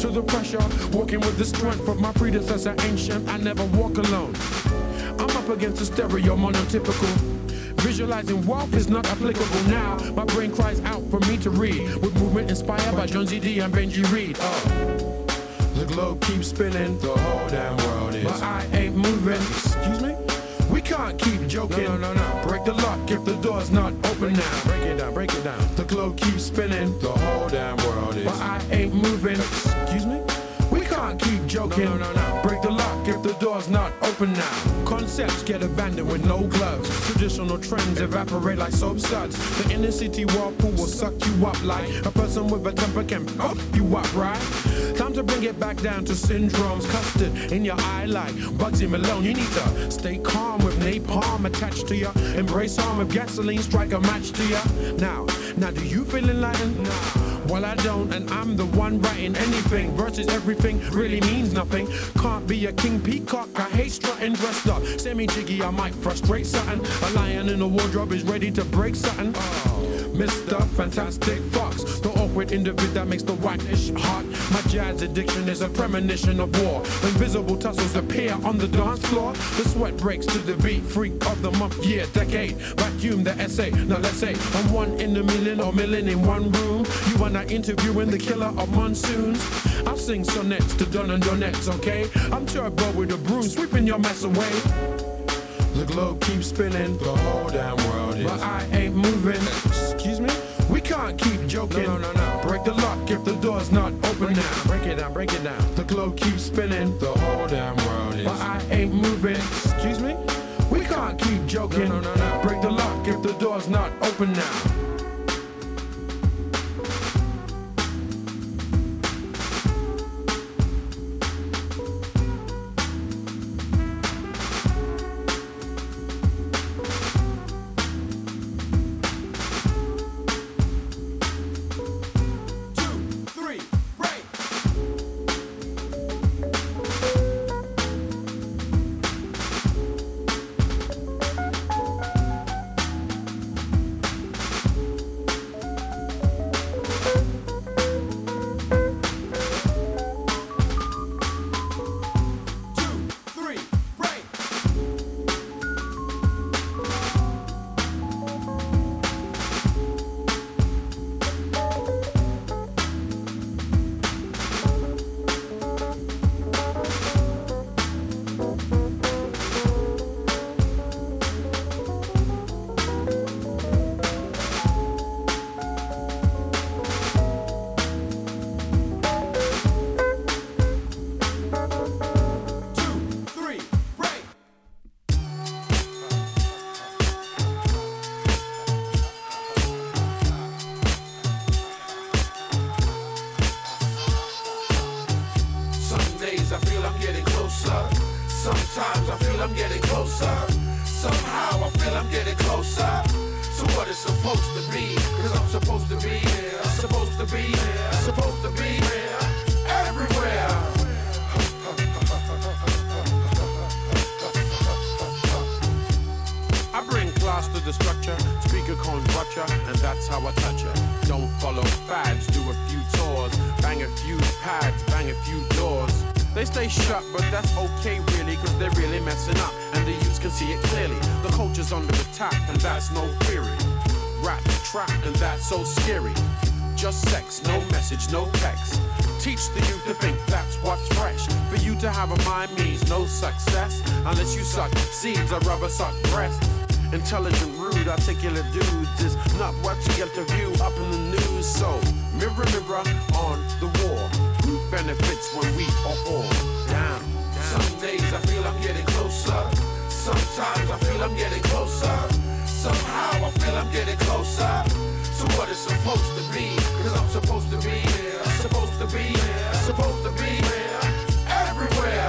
To the pressure, walking with the strength of my predecessor, ancient. I never walk alone. I'm up against a stereo monotypical. Visualizing wealth is not applicable now. My brain cries out for me to read. With movement inspired by John Z.D. and Benji Reed. Oh. The globe keeps spinning, the whole damn world is. But I ain't moving. Excuse me? We can't keep joking. No, no, no, no. Break the lock if the door's not open now. Break it down, break it down. The globe keeps spinning, the whole damn world is. But I ain't moving. Excuse me? We can't keep joking. No, no, no. Break the lock if the door's not open now. Concepts get abandoned with no gloves. Traditional trends evaporate like soap suds. The inner city whirlpool will suck you up like a person with a temper can up you up, right? Time to bring it back down to syndromes. Custard in your eye like Bugsy Malone. You need to stay calm with napalm attached to you. Embrace harm with gasoline, strike a match to you. Now, now do you feel enlightened? Nah. Well, I don't, and I'm the one writing anything versus everything really means nothing. Can't be a king peacock, I hate strutting dressed up. Semi jiggy, I might frustrate something. A lion in the wardrobe is ready to break something. Mr. Fantastic Fox, the awkward individual that makes the whitish hot. My jazz addiction is a premonition of war. Invisible tussles appear on the dance floor, the sweat breaks to the beat. Freak of the month, year, decade. Vacuum the essay. Now let's say I'm one in a million or million in one room. You and I interviewing the killer of monsoons. I'll sing sonnets to Don and Donettes, okay? I'm turbo with a broom, sweeping your mess away. The globe keeps spinning, the whole damn world is. But I ain't moving. Excuse me? We can't keep joking. No, no, no, no. Break the lock if the door's not open break now. It, break it down, break it down. The globe keeps spinning, the whole damn world is. But I ain't moving. Excuse me? We can't keep joking. No, no, no, no. Break the lock if the door's not open now. I'm getting closer. Somehow I feel I'm getting closer to what it's supposed to be. Cause I'm supposed to be here, supposed to be here, supposed to be here, everywhere.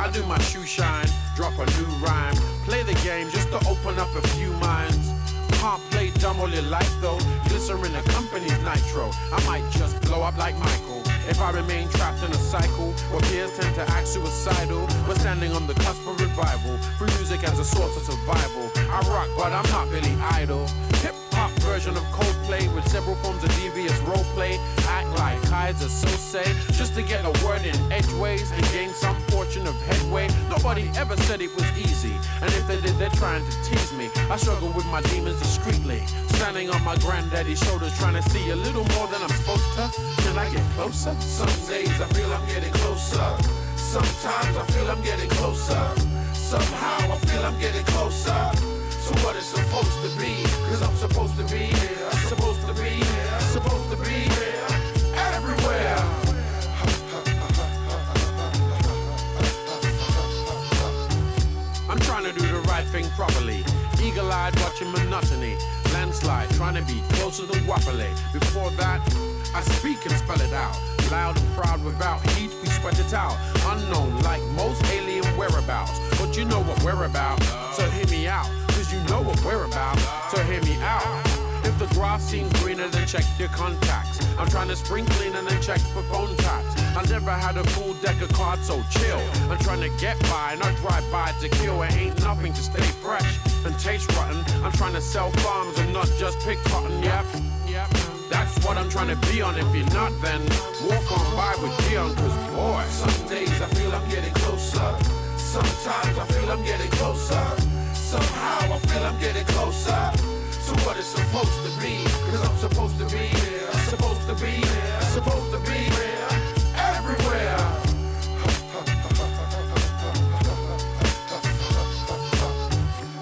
I do my shoe shine, drop a new rhyme, play the game just to open up a few minds. Can't play dumb all your life though, glycerin accompanies nitro. I might just blow up like Michael. If I remain trapped in a cycle where peers tend to act suicidal, we're standing on the cusp of revival. Free music as a source of survival. I rock, but I'm not Billy Idol. Hip version of Coldplay with several forms of devious roleplay. Act like Keyser Soze just to get a word in edgeways and gain some fortune of headway. Nobody ever said it was easy, and if they did, they're trying to tease me. I struggle with my demons discreetly, standing on my granddaddy's shoulders, trying to see a little more than I'm supposed to. Can I get closer? Some days I feel I'm getting closer. Sometimes I feel I'm getting closer. Somehow I feel I'm getting closer to what it's supposed to be. Cause I'm supposed to be here. Supposed to be here. Supposed to be here. Everywhere. I'm trying to do the right thing properly. Eagle eyed watching monotony. Landslide, trying to be closer than Wapale. Before that, I speak and spell it out. Loud and proud without heat, we sweat it out. Unknown like most alien whereabouts. But you know what we're about, so hear me out. You know what we're about, so hear me out. If the grass seems greener, then check your contacts. I'm trying to spring clean and then check for phone taps. I never had a full deck of cards, so chill. I'm trying to get by, not drive by to kill. It ain't nothing to stay fresh and taste rotten. I'm trying to sell farms and not just pick cotton, yep. Yep. That's what I'm trying to be on. If you're not, then walk on by with Dion, cause boy. Some days I feel I'm getting closer. Sometimes I feel I'm getting closer. Somehow I feel I'm getting closer to what it's supposed to be. Cause I'm supposed to be here. Supposed to be here. Supposed to be here. Everywhere.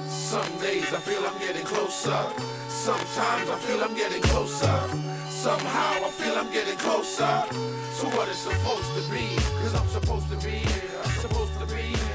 Some days I feel I'm getting closer. Sometimes I feel I'm getting closer. Somehow I feel I'm getting closer to what it's supposed to be. Cause I'm supposed to be here. Supposed to be here.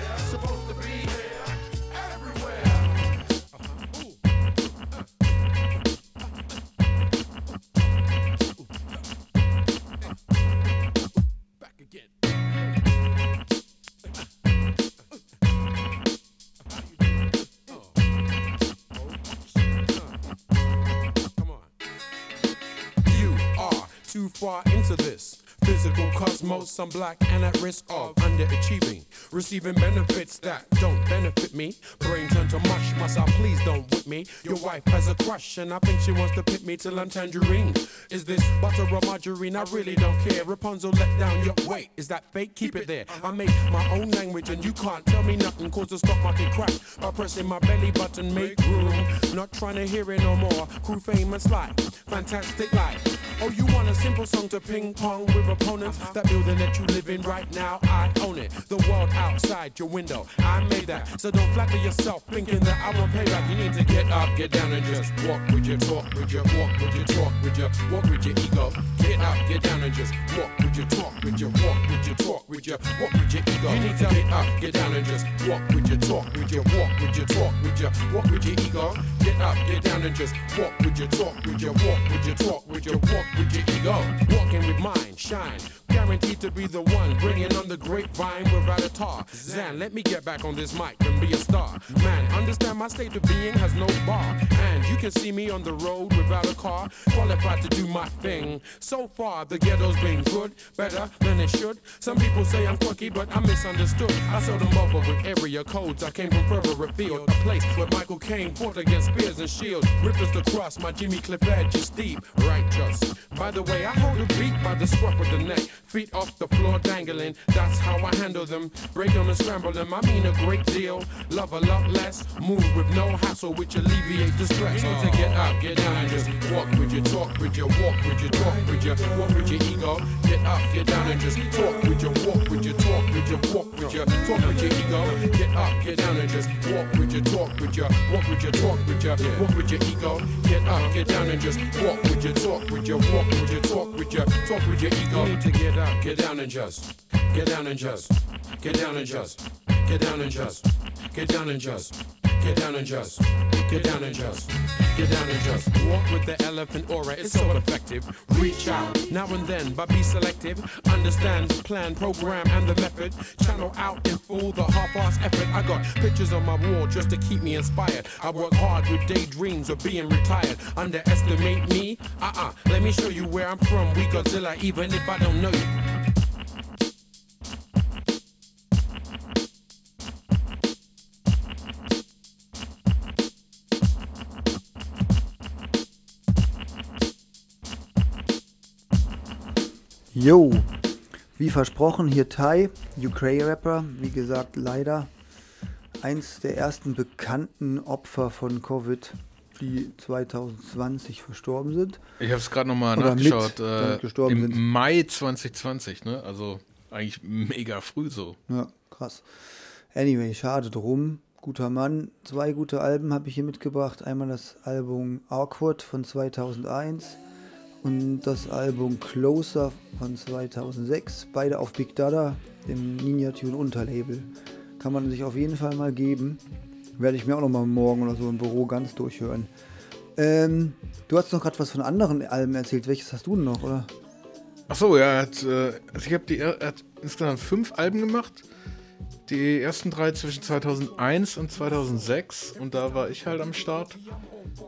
Far into this. Physical cosmos, I'm black and at risk of underachieving. Receiving benefits that don't benefit me. Brain turned to mush, must I please don't whip me? Your wife has a crush and I think she wants to pit me till I'm tangerine. Is this butter or margarine? I really don't care. Rapunzel let down your weight. Is that fake? Keep it there. I make my own language and you can't tell me nothing. Cause the stock market crash by pressing my belly button. Make room. Not trying to hear it no more. Crew famous life. Fantastic life. Oh, you want a simple song to ping pong with opponents? That building that you live in right now, I own it. The world outside your window, I made that. So don't flatter yourself thinking that I won't pay back. You need to get up, get down, and just walk with your talk, with your walk, with your talk, with your walk with your ego. Get up, get down, and just walk with your talk, with your walk, with your talk, with your walk with your ego. You need to get up, get down, and just walk with your talk, with your walk, with your talk, with your walk with your ego. Get up, get down, and just walk with your talk, with your walk, with your talk, with your walk with your ego. Walking with mine, shine mind Guaranteed to be the one bringing on the grapevine without a tar. Zan, let me get back on this mic and be a star. Man, understand my state of being has no bar. And you can see me on the road without a car, qualified to do my thing. So far, the ghetto's been good, better than it should. Some people say I'm quirky, but I'm misunderstood. I saw them over with area codes. I came from further afield, a place where Michael Caine fought against spears and shields. Rippers to cross, my Jimmy Cliff edge is deep, righteous. By the way, I hold a beat by the scruff of the neck. Feet off the floor dangling, that's how I handle them. Break them and scramble them, I mean a great deal. Love a lot less, move with no hassle, which alleviates the stress. So to get up, get down, and just walk with your talk, with your walk, with your talk, with your walk, with your ego. Get up, get down, and just talk with your walk, with your talk, with your walk, with your talk, with your ego. Get up, get down, and just walk with your talk, with your walk, with your talk, with your walk, with your ego. Get up, get down, and just walk with your talk, with your walk, with your talk, with your talk, with your ego. To get up, get down, and just get down, and just get down, and just get down, and just get down, and just Get down and just, get down and just, get down and just walk with the elephant aura. It's so effective. Reach out now and then, but be selective. Understand the plan, program, and the method. Channel out in full the half-ass effort. I got pictures on my wall just to keep me inspired. I work hard with daydreams of being retired. Underestimate me? Uh-uh. Let me show you where I'm from. We Godzilla, even if I don't know you. Yo, wie versprochen, hier Thai, UK-Rapper, wie gesagt, leider eins der ersten bekannten Opfer von Covid, die 2020 verstorben sind. Ich habe es gerade nochmal mit nachgeschaut. damit Äh, Im sind. Mai 2020, ne? Also eigentlich mega früh so. Ja, krass. Anyway, schade drum. Guter Mann. Zwei gute Alben habe ich hier mitgebracht. Einmal das Album Awkward von 2001 und das Album Closer von 2006. Beide auf Big Dada, dem Ninja Tune Unterlabel. Kann man sich auf jeden Fall mal geben. Werde ich mir auch noch mal morgen oder so im Büro ganz durchhören. Ähm, du hast noch gerade was von anderen Alben erzählt. Welches hast du denn noch, oder? Ach so, ja, er hat, äh, also ich habe die, er hat insgesamt fünf Alben gemacht. Die ersten drei zwischen 2001 und 2006 und da war ich halt am Start.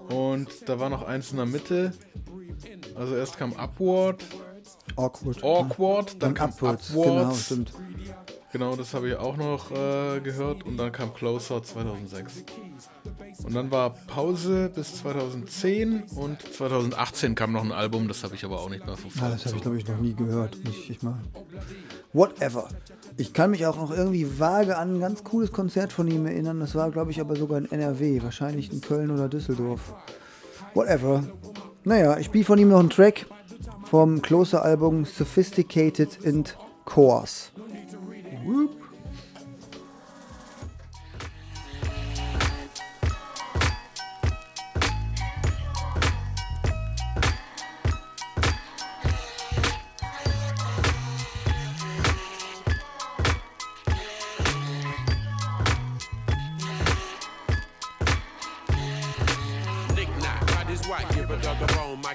Und da war noch eins in der Mitte. Also erst kam Upward. Awkward. Awkward, dann, Dann kam Upwards, Upwards. genau, stimmt. Genau, das habe ich auch noch äh, gehört und dann kam Closer 2006. Und dann war Pause bis 2010 und 2018 kam noch ein Album, das habe ich aber auch nicht mehr verfolgt. das habe ich, glaube ich, noch nie gehört. Muss ich mal. Whatever. Ich kann mich auch noch irgendwie vage an ein ganz cooles Konzert von ihm erinnern. Das war, glaube ich, aber sogar in NRW. Wahrscheinlich in Köln oder Düsseldorf. Whatever. Naja, ich spiele von ihm noch einen Track vom Closer-Album Sophisticated and Coarse. Whoop.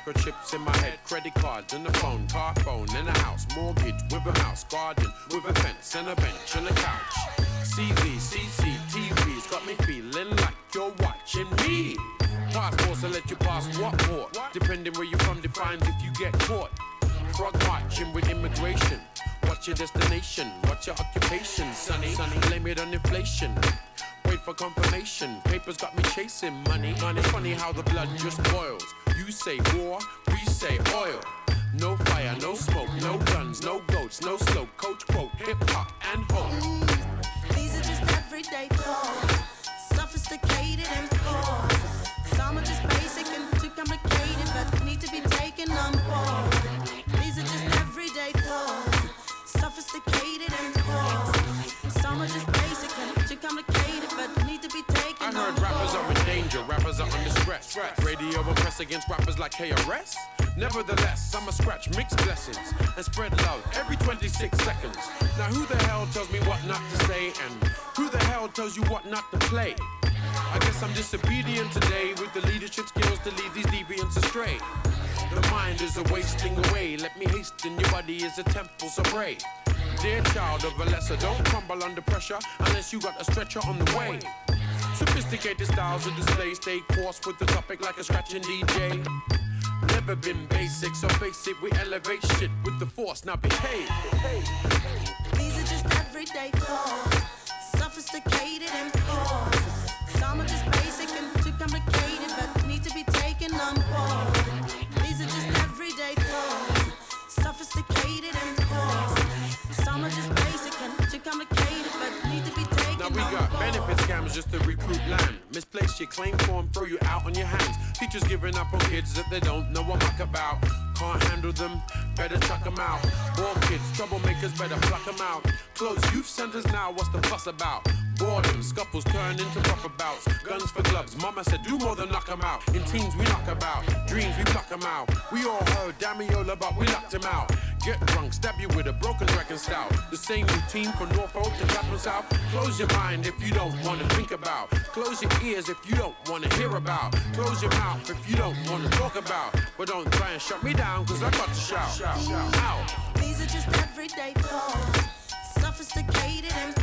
Microchips in my head, credit cards and a phone, car phone and a house, mortgage with a mouse, garden with a fence and a bench and a couch. CV, CCTV's got me feeling like you're watching me. Passports to let you pass what port? Depending where you're from defines if you get caught. Frog marching with immigration. What's your destination? What's your occupation, sonny? Blame it on inflation. Wait for confirmation. Papers got me chasing money. Money. Funny how the blood just boils. You say war, we say oil. No fire, no smoke, no guns, no goats, no slow. Coach quote, hip hop and hope. These are just everyday thoughts, Radio press against rappers like KRS. Nevertheless, I'ma scratch mixed blessings and spread love every 26 seconds. Now, who the hell tells me what not to say, and who the hell tells you what not to play? I guess I'm disobedient today with the leadership skills to lead these deviants astray. The mind is a wasting away. Let me hasten, your body is a temple, so pray. Dear child of a lesser, don't crumble under pressure unless you got a stretcher on the way. Sophisticated styles of display, stay coarse with the topic like a scratching DJ. Never been basic, so face it, we elevate shit with the force, now behave. These are just everyday thoughts, sophisticated and just to recruit land. Misplace your claim form, throw you out on your hands. Teachers giving up on kids that they don't know a muck about. Can't handle them, better chuck them out. More kids, troublemakers, better pluck them out. Close youth centers now, what's the fuss about? Boredom, scuffles turn into proper bouts. Guns for gloves, mama said do more than knock 'em out. In teams we knock about, dreams we pluck 'em out. We all heard Damilola, but we locked him out. Get drunk, stab you with a broken record style. The same routine from Norfolk to Clapham South. Close your mind if you don't wanna think about. Close your ears if you don't wanna hear about. Close your mouth if you don't wanna talk about. But don't try and shut me down, cause I got to shout. shout. Out. These are just everyday flaws, sophisticated and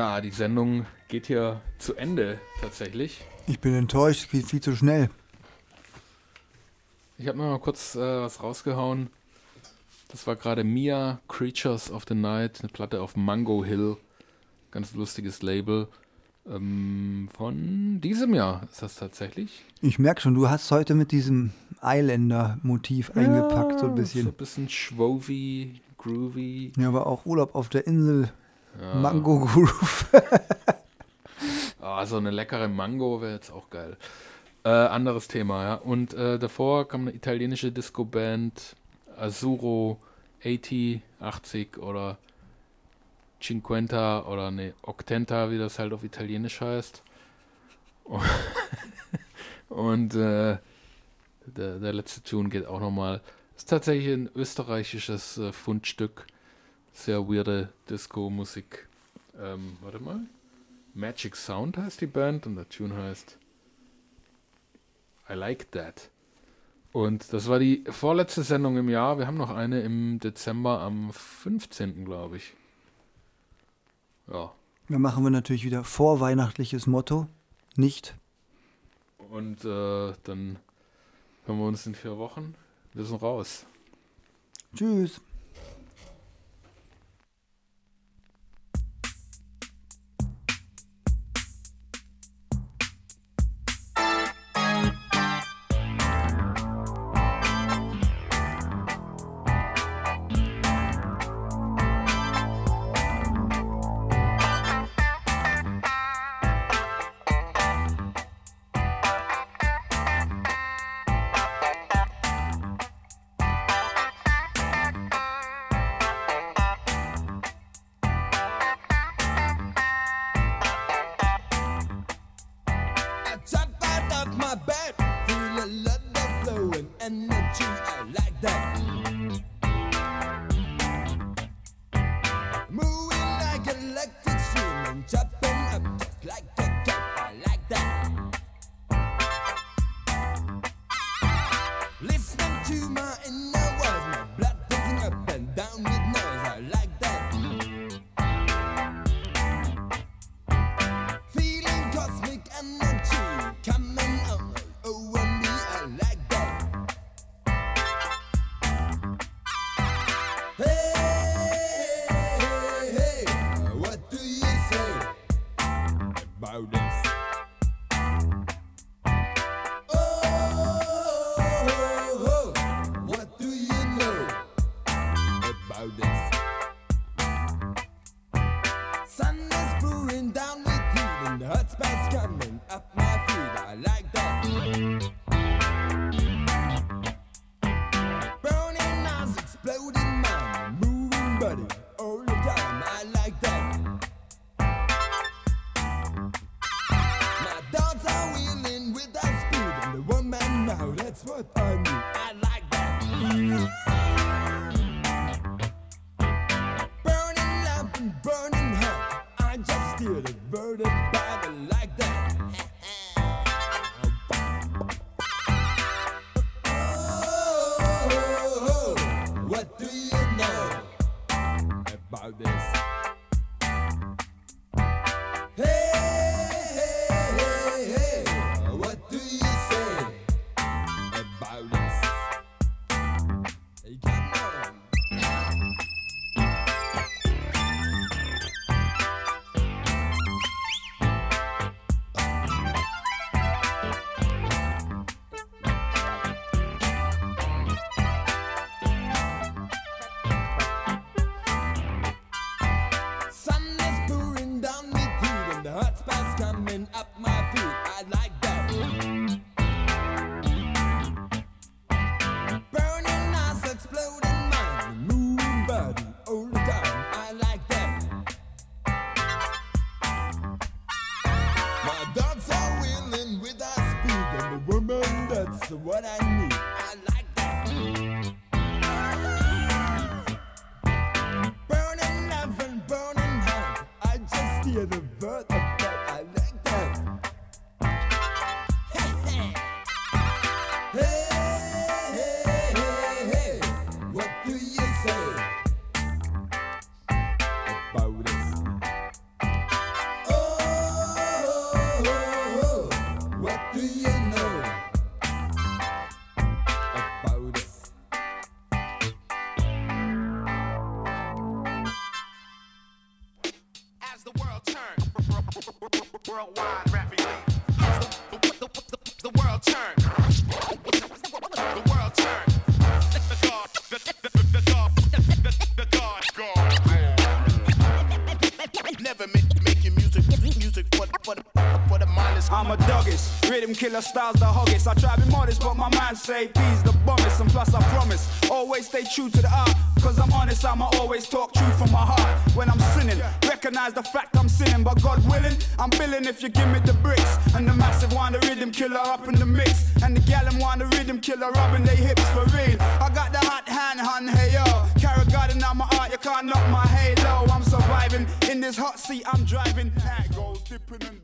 Na, die Sendung geht hier zu Ende tatsächlich. Ich bin enttäuscht, es geht viel zu schnell. Ich habe noch mal kurz äh, was rausgehauen. Das war gerade Mia Creatures of the Night, eine Platte auf Mango Hill. Ganz lustiges Label. Ähm, von diesem Jahr ist das tatsächlich. Ich merke schon, du hast heute mit diesem Eiländer-Motiv eingepackt, so ein bisschen. So ein bisschen schwovi, groovy. Ja, aber auch Urlaub auf der Insel. Ja. Mango Groove. *laughs* Ah, so eine leckere Mango wäre jetzt auch geil. Äh, anderes Thema, ja. Und äh, davor kam eine italienische Disco-Band, Azuro 80, 80 oder Cinquenta oder ne, Octenta, wie das halt auf Italienisch heißt. *laughs* Und äh, der, der letzte Tune geht auch nochmal. Ist tatsächlich ein österreichisches äh, Fundstück. Sehr weirde Disco-Musik. Ähm, warte mal. Magic Sound heißt die Band und der Tune heißt I Like That. Und das war die vorletzte Sendung im Jahr. Wir haben noch eine im Dezember am 15. glaube ich. Ja. Dann machen wir natürlich wieder vorweihnachtliches Motto. Nicht. Und äh, dann hören wir uns in vier Wochen. Wir sind raus. Tschüss. That's what I need. I like that. Mm. Killer styles the huggest. I try to be modest, but my mind say peace the bummest. And plus I promise, always stay true to the art. Cause I'm honest, I'ma always talk truth from my heart. When I'm sinning, recognize the fact I'm sinning. But God willing, I'm billing if you give me the bricks. And the massive one, the rhythm killer up in the mix. And the gal one, the rhythm killer rubbing their hips for real. I got the hot hand, hun, hey yo. Carrot garden on my art, you can't knock my halo. I'm surviving in this hot seat, I'm driving. I go dipping and.